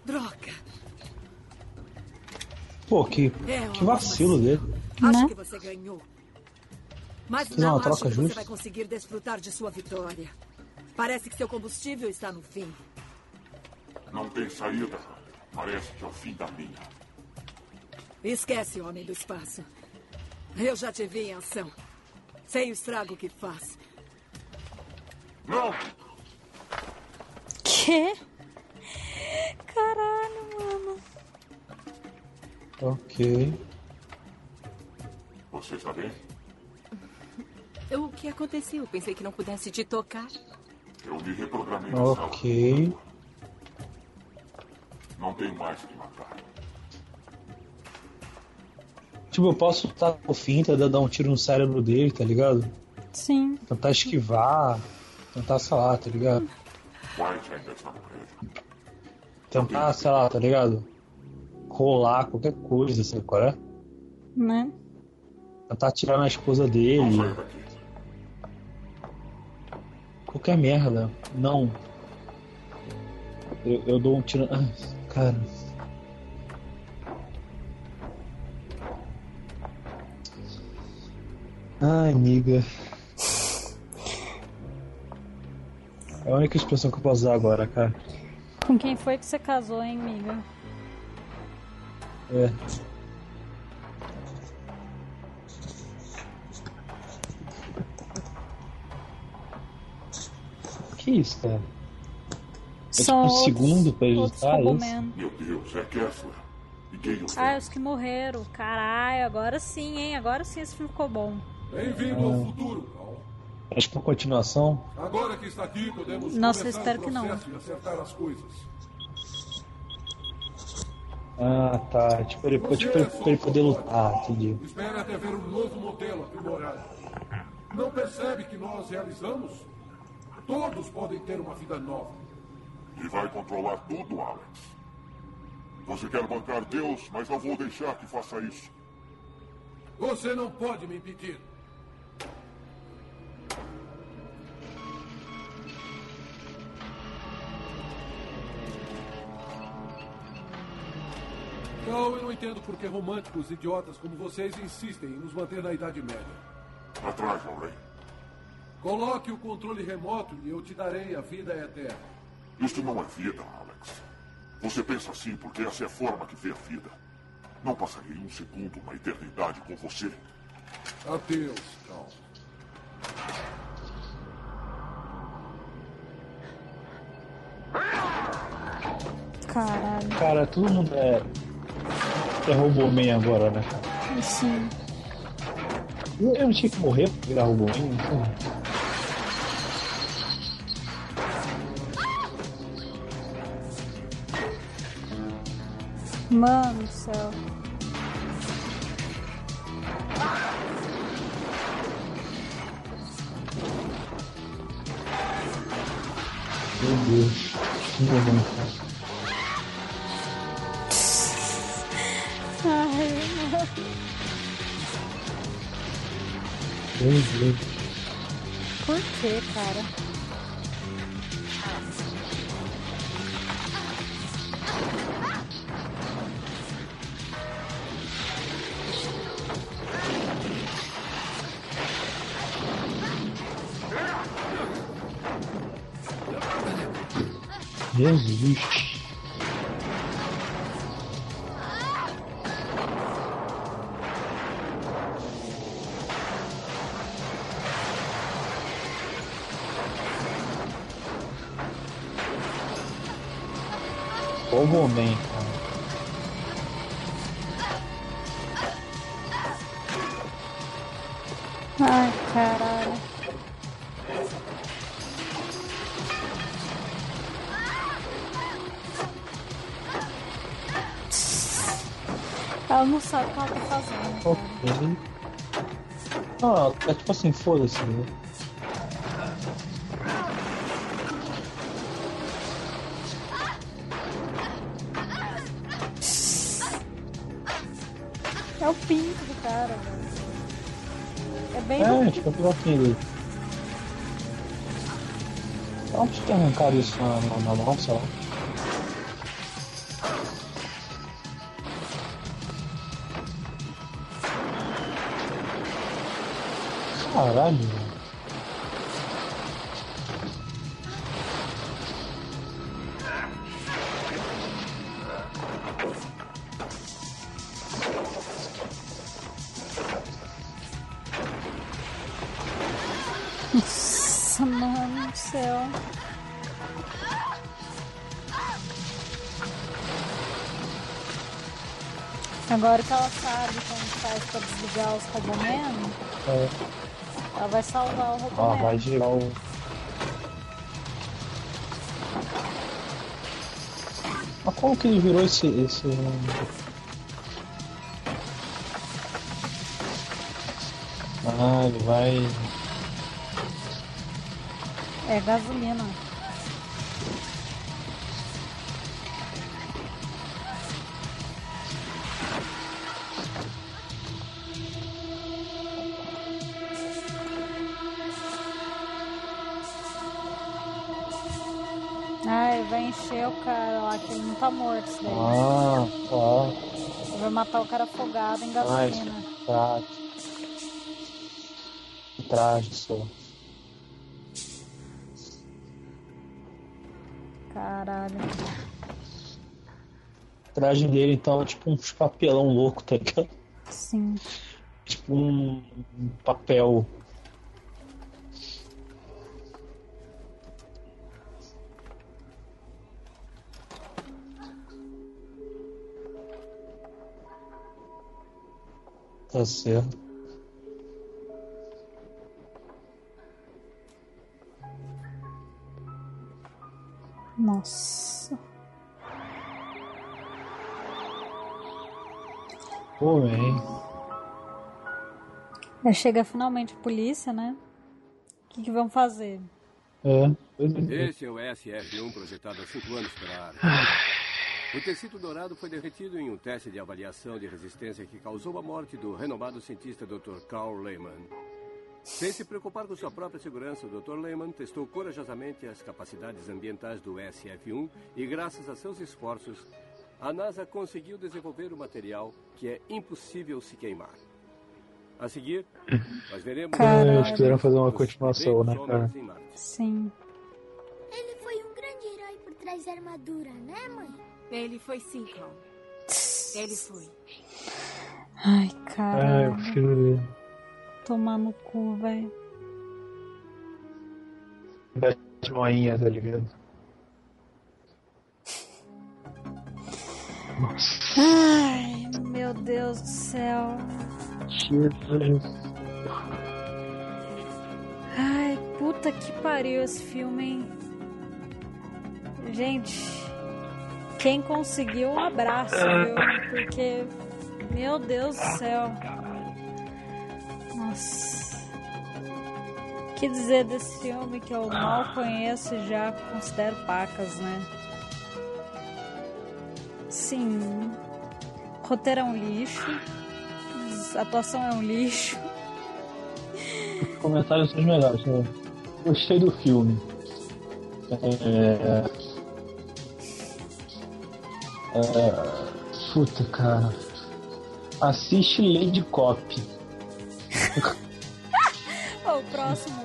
Droga! Pô, que, É, que vacilo dele. Acho que você ganhou. Mas Fizer não uma acho troca que você justa. vai conseguir desfrutar de sua vitória. Parece que seu combustível está no fim. Não tem saída. Parece que é o fim da minha. Esquece, homem do espaço. Eu já te vi em ação. Sei o estrago que faz. Não! Que? Caralho. Ok. Você está bem? *laughs* O que aconteceu? Pensei que não pudesse te tocar. Eu me reprogramei na sala. Ok. Não tenho mais que matar. Tipo, eu posso estar o fim, tentar dar um tiro no cérebro dele, tá ligado? Sim. Tentar esquivar, tentar, sei lá, tá ligado? White ainda está prédio. Tentar, sei lá, tá ligado? Rolar qualquer coisa, sabe qual é? Né? Tentar atirar na esposa dele. Qualquer merda. Não. Eu, eu dou um tiro. Ah, cara. Ai, amiga. É a única expressão que eu posso usar agora, cara. Com quem foi que você casou, hein, amiga? É. Que isso, cara? É tipo São um outros- segundo pra editar isso? Meu Deus, é Kessler. E Gale Ah, os que morreram. Caralho, agora sim, hein? Agora sim esse filme ficou bom. Bem-vindo ao futuro. É tipo uma continuação? Agora que está aqui, podemos Nossa, começar espero o que não. e acertar as coisas. Ah, tá. Tipo, ele, tipo, ele, pra ele poder lutar, entendi. Espera até ver um novo modelo aprimorado. Não percebe que nós realizamos? Todos podem ter uma vida nova. E vai controlar tudo, Alex. Você quer bancar Deus, mas não vou deixar que faça isso. Você não pode me impedir. Então, eu não entendo por que românticos idiotas como vocês insistem em nos manter na Idade Média. Atrás, Lorraine. Coloque o controle remoto e eu te darei a vida eterna. Isto não é vida, Alex. Você pensa assim porque essa é a forma que vê a vida. Não passarei um segundo na eternidade com você. Adeus, Cal. Caralho. Cara, todo mundo é. É Robôman agora, né? Sim. Eu, eu não tinha que morrer pra virar Robôman. Então... Mano do céu. Meu Deus. Que vergonha, Por que, cara? Jesus. Robôman, cara. Ai, caralho. Ela não sabe o que ela tá fazendo. Ok. Ah, é tipo assim, foda-se. Né? Tipo aquilo ali. Onde que arrancaram isso na, na mão, sei lá? Caralho, Agora que ela sabe como faz pra desligar os Roboman, É. ela vai salvar o Ó, Roboman. vai girar o. Mas como que ele virou esse. esse... Ah, ele vai. É gasolina. Que ele não tá morto, isso daí. Ah, ó. Ele vai matar o cara afogado em Ai, gasolina. traje. Traje só. Caralho. O traje dele então é tipo uns papelão louco, tá ligado? Sim. Tipo um um papel. Tá certo. Nossa. Pô, hein? Aí chega finalmente a polícia, né? O que, que vão fazer? É. Esse é o SF-1 projetado há cinco anos para a área. O tecido dourado foi derretido em um teste de avaliação de resistência que causou a morte do renomado cientista Dr. Carl Lehman. Sem se preocupar com sua própria segurança, o Dr. Lehman testou corajosamente as capacidades ambientais do SF-1 e, graças a seus esforços, a NASA conseguiu desenvolver um material que é impossível se queimar. A seguir, nós veremos... Acho que quiseram fazer uma continuação, né, cara? Sim. Ele foi um grande herói por trás da armadura, né, mãe? Ele foi sim, Clown. Ele foi. Ai, cara. Ai, filho. Tomar no cu, velho. De moinha, tá ligado? Nossa. Ai, meu Deus do céu. Jesus. Ai, puta que pariu esse filme, hein? Gente, quem conseguiu, um abraço, viu? Porque, meu Deus do céu. Nossa. Que dizer desse filme que eu mal conheço e já considero pacas, né? Sim. Roteiro é um lixo. Atuação é um lixo. Os comentários são os melhores. Né? Gostei do filme. É... É... Puta, cara. Assiste Lady Cop. *laughs* O próximo.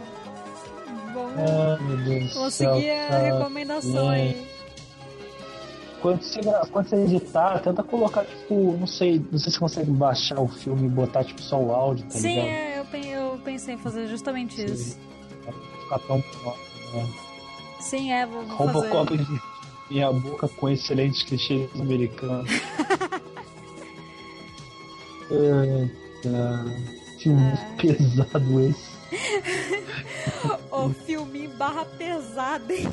Vamos meu Deus do céu, a recomendação aí. Quando você, quando você editar, tenta colocar, tipo, não sei, não sei se você consegue baixar o filme e botar, tipo, só o áudio, tá Sim, ligado? é, eu, eu pensei em fazer justamente isso. Pra não ficar tão próximo, né? Sim, é, vou, vou. Robocop de minha boca com excelentes clichês americanos. Ai, cara. Filme É. pesado esse. o filme barra pesada, hein?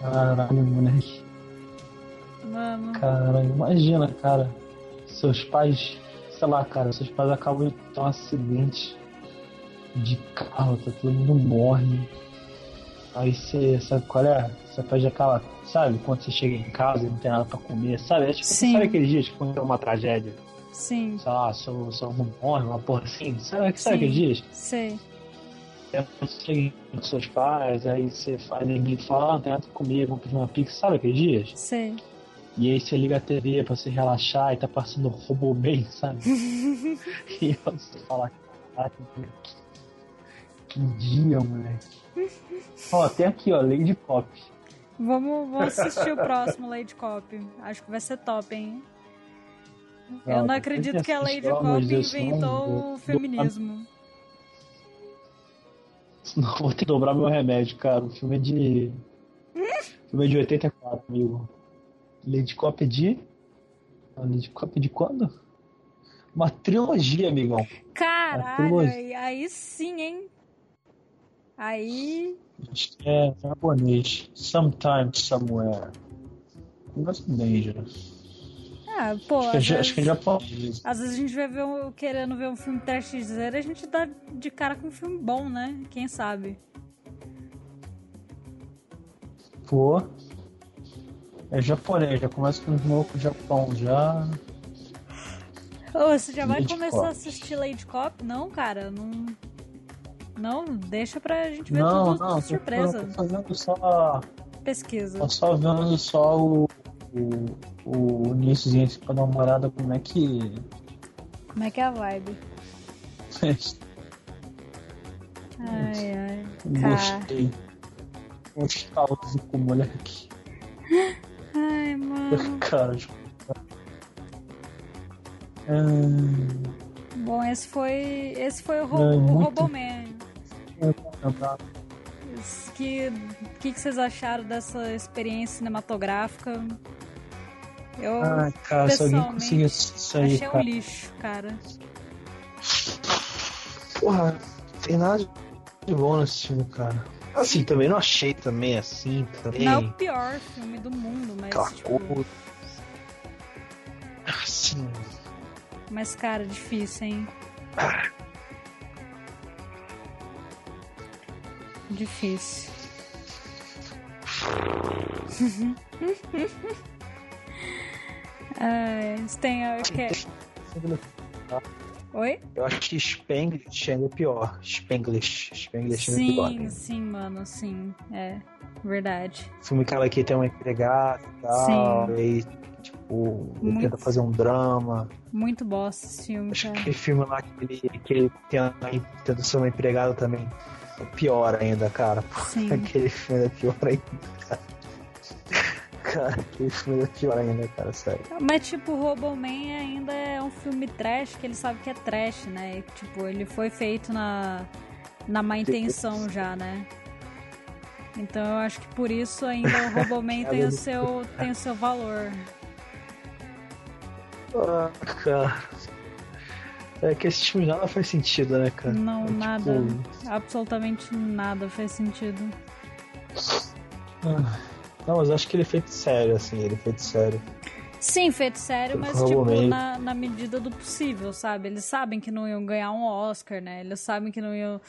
Caralho, moleque. Mano. Caralho, imagina, cara. Seus pais, sei lá, cara, seus pais acabam de ter um acidente de carro, tá todo mundo morre. Aí você, sabe qual é? Você pede aquela, sabe, quando você chega em casa e não tem nada pra comer, sabe? É tipo, Sim. sabe aqueles dias que é uma tragédia? Sim. Sei lá, seu, seu irmão morre, uma porra assim, sabe, sabe Sim. aqueles dias? Sei. Aí Você chega com seus pais, aí você faz ninguém fala, ah, não tem nada pra comer, vamos pedir uma pizza, sabe aqueles dias? Sei. E aí você liga a TV pra você relaxar e tá passando Roboman, sabe? *laughs* e você fala, caraca, que, que dia, moleque. Ó, tem aqui, ó, Lady Pop. Vamos, vamos assistir o próximo Lady Cop. Acho que vai ser top, hein? Eu não acredito que a Lady Cop inventou o feminismo. Eu vou ter que dobrar meu remédio, cara. O filme é de. O filme é de 84, amigo. Lady Cop é de. Lady Cop é de quando? Uma trilogia, amigão. Caralho, trilogia. aí sim, hein? Aí. Acho que é japonês. Sometime, somewhere. Negócio dangerous. Ah, pô, Acho que é que é vezes, japonês. às vezes a gente vai ver um, querendo ver um filme trashzeiro e a gente dá de cara com um filme bom, né? Quem sabe? Pô. É japonês, já começa com os malucos do Japão já. Ô, você já vai Lady começar Cop. a assistir Lady Cop? Não, cara, não. Não, deixa pra gente ver Não, tudo não, de tô, surpresa. tô fazendo só. Pesquisa. Tô só vendo só o. O, o iníciozinho pra olhada como é que. Como é que é a vibe? Ai, ai. Gostei. Nostálgico, moleque. Ai, mano. *laughs* Cara, Hum, Bom, esse foi. Esse foi o, ro É, o muito- Roboman. O que, que, que vocês acharam dessa experiência cinematográfica? Eu, Ai, cara, se alguém conseguir isso aí, achei um cara. lixo, cara. Porra, tem nada de bom nesse filme, cara. Assim, também não achei também assim, também. Não é o pior filme do mundo, mas. Aquela tipo, coisa. Assim. mas, cara, difícil, hein? Difícil. *laughs* Você tem a. Que... Oi? Eu acho que Spanglish ainda é pior. Spanglish. Spanglish ainda é Sim, pior. né? sim, mano, sim. É, verdade. filme que ela aqui tem uma empregada e tal, Sim. e tipo, ele Muito. tenta fazer um drama. Muito bosta esse filme, Acho que cara. aquele filme lá que ele, que ele tenta, tenta ser uma empregada também é pior ainda, cara. Sim. Aquele filme é pior ainda, cara. Cara, aquele filme é pior ainda, cara, sério. Mas, tipo, Roboman ainda é um filme trash que ele sabe que é trash, né? E, tipo, ele foi feito na, na má intenção já, né? Então eu acho que por isso ainda o Roboman *laughs* tem o seu, tem o seu valor. Ah, cara. É que esse filme nada faz sentido, né, cara? Não, É, tipo, nada. Absolutamente nada faz sentido. ah, Não, mas acho que ele é feito sério, assim, ele é feito sério. Sim, feito sério, mas tipo, na, na medida do possível, sabe? Eles sabem que não iam ganhar um Oscar, né? Eles sabem que não iam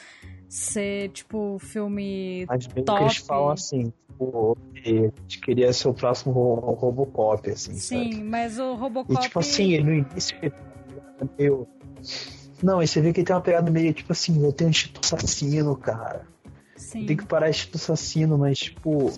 ser, tipo, filme Mas meio top. que eles falam assim, tipo, que a gente queria ser o próximo Ro- Robocop, assim, Sim, sabe? mas o Robocop. E tipo assim, no início meio. Não, e você vê que ele tem uma pegada meio tipo assim, eu tenho um instinto assassino, cara. Sim. Tem que parar instinto assassino, mas tipo.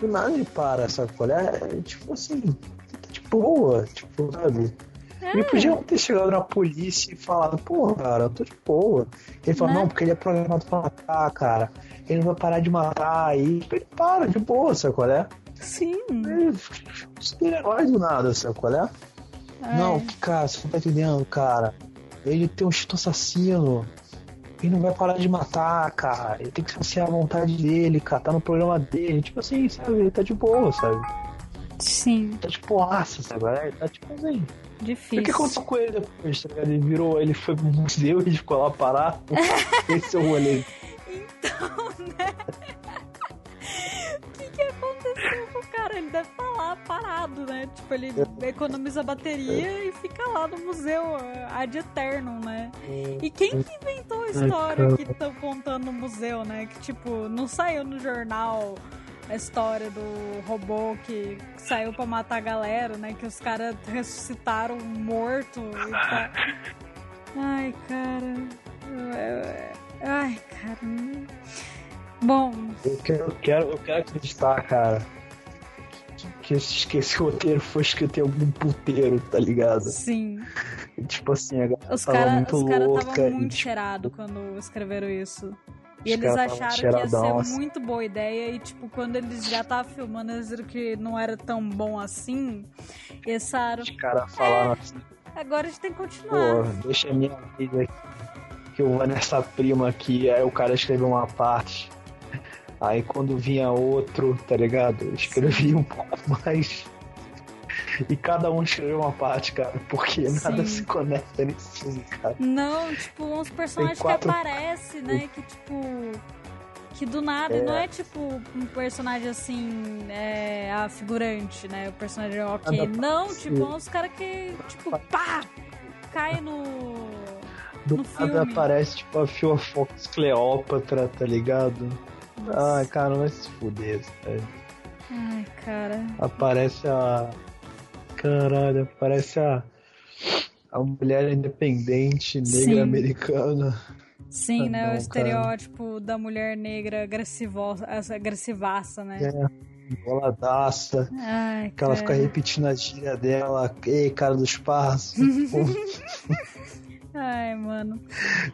Do nada ele para, sabe qual é? É, Tipo assim, tá de boa, tipo, sabe? É. Ele podia ter chegado na polícia e falado, pô, cara, eu tô de boa. Ele falou, Né? não, porque ele é programado pra matar, cara. Ele não vai parar de matar aí. Ele para, de boa, sabe qual é? Sim. Ele, super-herói do nada, sabe qual é? É. Não, que cara, você não tá entendendo, cara. Ele tem um instinto assassino. Ele não vai parar de matar, cara. Ele tem que saciar a vontade dele, cara. Tá no programa dele. Tipo assim, sabe? Ele tá de boa, sabe? Sim. Tá de boaça, sabe? Ele tá tipo assim. Difícil. O que aconteceu com ele depois, tá ligado? Ele virou, ele foi pro museu *laughs* e ficou lá parado. *laughs* Esse é o rolê. Então, né? Cara? Ele deve estar lá parado, né? Tipo, ele economiza bateria e fica lá no museu eh, ad eternum, né? E quem que inventou a história que estão contando no museu, né? Que, tipo, não saiu no jornal a história do robô que saiu pra matar a galera, né? Que os caras ressuscitaram um morto e tal. *laughs* Ai, cara. É- Ai, cara. Bom, Eu quero, eu quero, eu quero acreditar, cara. Que esse, que esse roteiro foi escrito em algum puteiro, tá ligado? sim. E, tipo assim, a galera Os tava caras muito os cara louca. estavam e, muito tipo, cheirados quando escreveram isso. E Os eles caras acharam que ia ser assim. muito boa ideia. E, tipo, quando eles já estavam filmando, eles viram que não era tão bom assim. E eles Os caras falaram assim, agora a gente tem que pô, continuar. deixa a minha vida aqui. Que eu vou nessa prima aqui. Aí o cara escreveu uma parte. Aí quando vinha outro, tá ligado? Eu escrevi um pouco mais. E cada um escreveu uma parte, cara, porque nada Sim. se conecta filme, cara. Não, tipo, uns personagens que quatro- aparecem, né? Que, tipo. Que do nada, É. não é tipo um personagem assim, é, a figurante, né? O personagem ok. Nada Não, tipo, uns caras que, tipo, pá! Cai no. Do no nada filme. aparece tipo a Phil Fox Cleópatra, tá ligado? Ai, cara, vai se fuder, sério. Ai, cara. Aparece a. Caralho, aparece a. A mulher independente negra Sim. americana. Sim, Ah, né? não, o cara. estereótipo da mulher negra agressivo, essa agressivaça, né? É, boladaça. Ai, Que ela cara. fica repetindo a gíria dela. Ei, cara do espaço. *laughs* Ai, mano.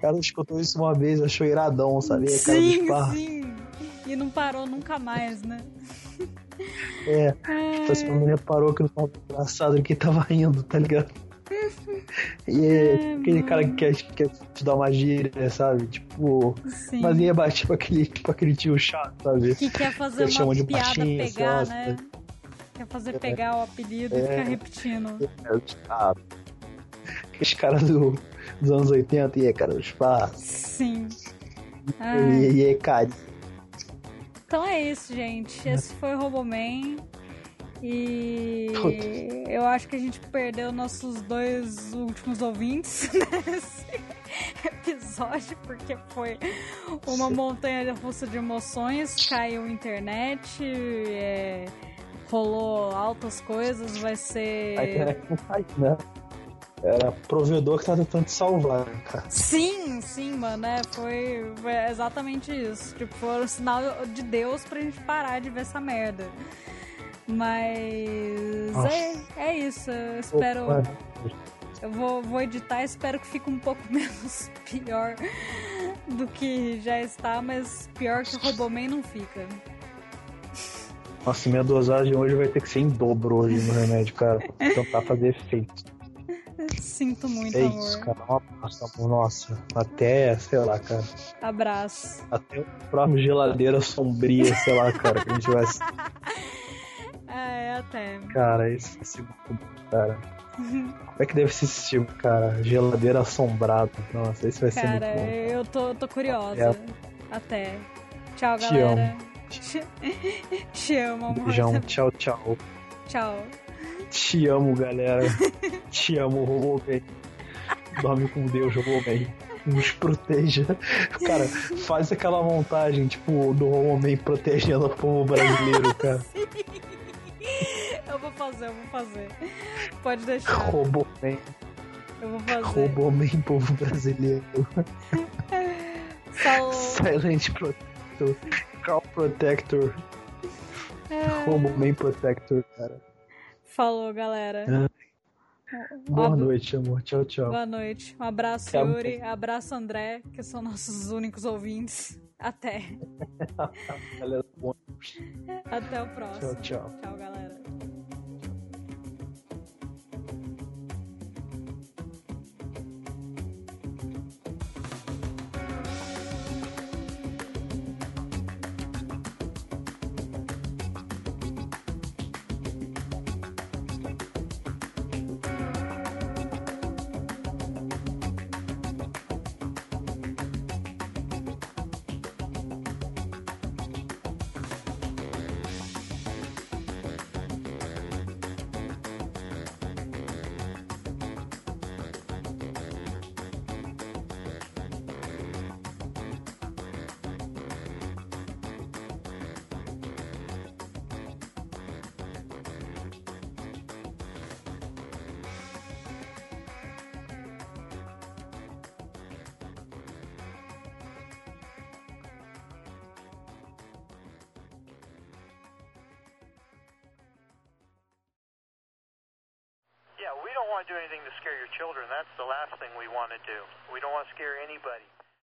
ela escutou isso uma vez, achou iradão, sabe? Ei, cara do Sim, espaço. sim. E não parou nunca mais, né? É, tipo assim, a mulher parou que não tava engraçado que tava rindo, tá ligado? E é, aquele cara que quer, quer te dar uma gíria, sabe? Tipo. Sim. Mas ia bater tipo aquele, tipo aquele tio chato, sabe? Que quer fazer Eles uma de piada baixinho, pegar, lá, né? Quer fazer É. pegar o apelido e É. ficar repetindo. É, os caras. Aqueles caras do, dos anos 80 e é cara do espaço. Sim. Ai. E, e é cara. Então é isso, gente. Esse foi o Roboman. E eu acho que a gente perdeu nossos dois últimos ouvintes *laughs* nesse episódio, porque foi uma montanha russa de emoções, caiu a internet, é, rolou altas coisas, vai ser. A internet não cai, né? Era provedor que tá tentando te salvar, cara. Sim, sim, mano, é, foi, foi exatamente isso. Tipo, foi um sinal de Deus pra gente parar de ver essa merda. Mas é, é isso. Eu espero. Eu vou, vou editar, espero que fique um pouco *laughs* menos pior do que já está, mas pior que o Roboman não fica. Nossa, minha dosagem hoje vai ter que ser em dobro hoje no remédio, cara. Tentar fazer efeito. Sinto muito, é amor. isso, cara. Um abraço, nossa. Até, sei lá, cara. Abraço. Até o próximo geladeira sombria, sei lá, cara, que a gente vai. *laughs* É, até. Cara, esse, esse cara. Como é que deve ser esse tipo, cara? Geladeira assombrada. Nossa, esse vai cara, ser muito bom. Cara, eu tô, tô curiosa. É. Até. Tchau, Te galera. amo. *laughs* Te, Te amo, amor. Beijão, tchau, tchau. Tchau. Te amo, galera. *laughs* Te amo, Roboman. Dorme com Deus, Roboman. Nos proteja. Cara, faz aquela montagem, tipo, do Roboman protegendo o povo brasileiro, *laughs* cara. Eu vou fazer, eu vou fazer. Pode deixar. Roboman. Eu vou fazer. Roboman, povo brasileiro. Silent Protector. Call Protector. É. Roboman Protector, cara. Falou, galera. Boa Ab- noite, amor. Tchau, tchau. Boa noite. Um abraço, Até Yuri. Abraço, André, que são nossos únicos ouvintes. Até. *laughs* Até o próximo. Tchau, tchau. Tchau, galera.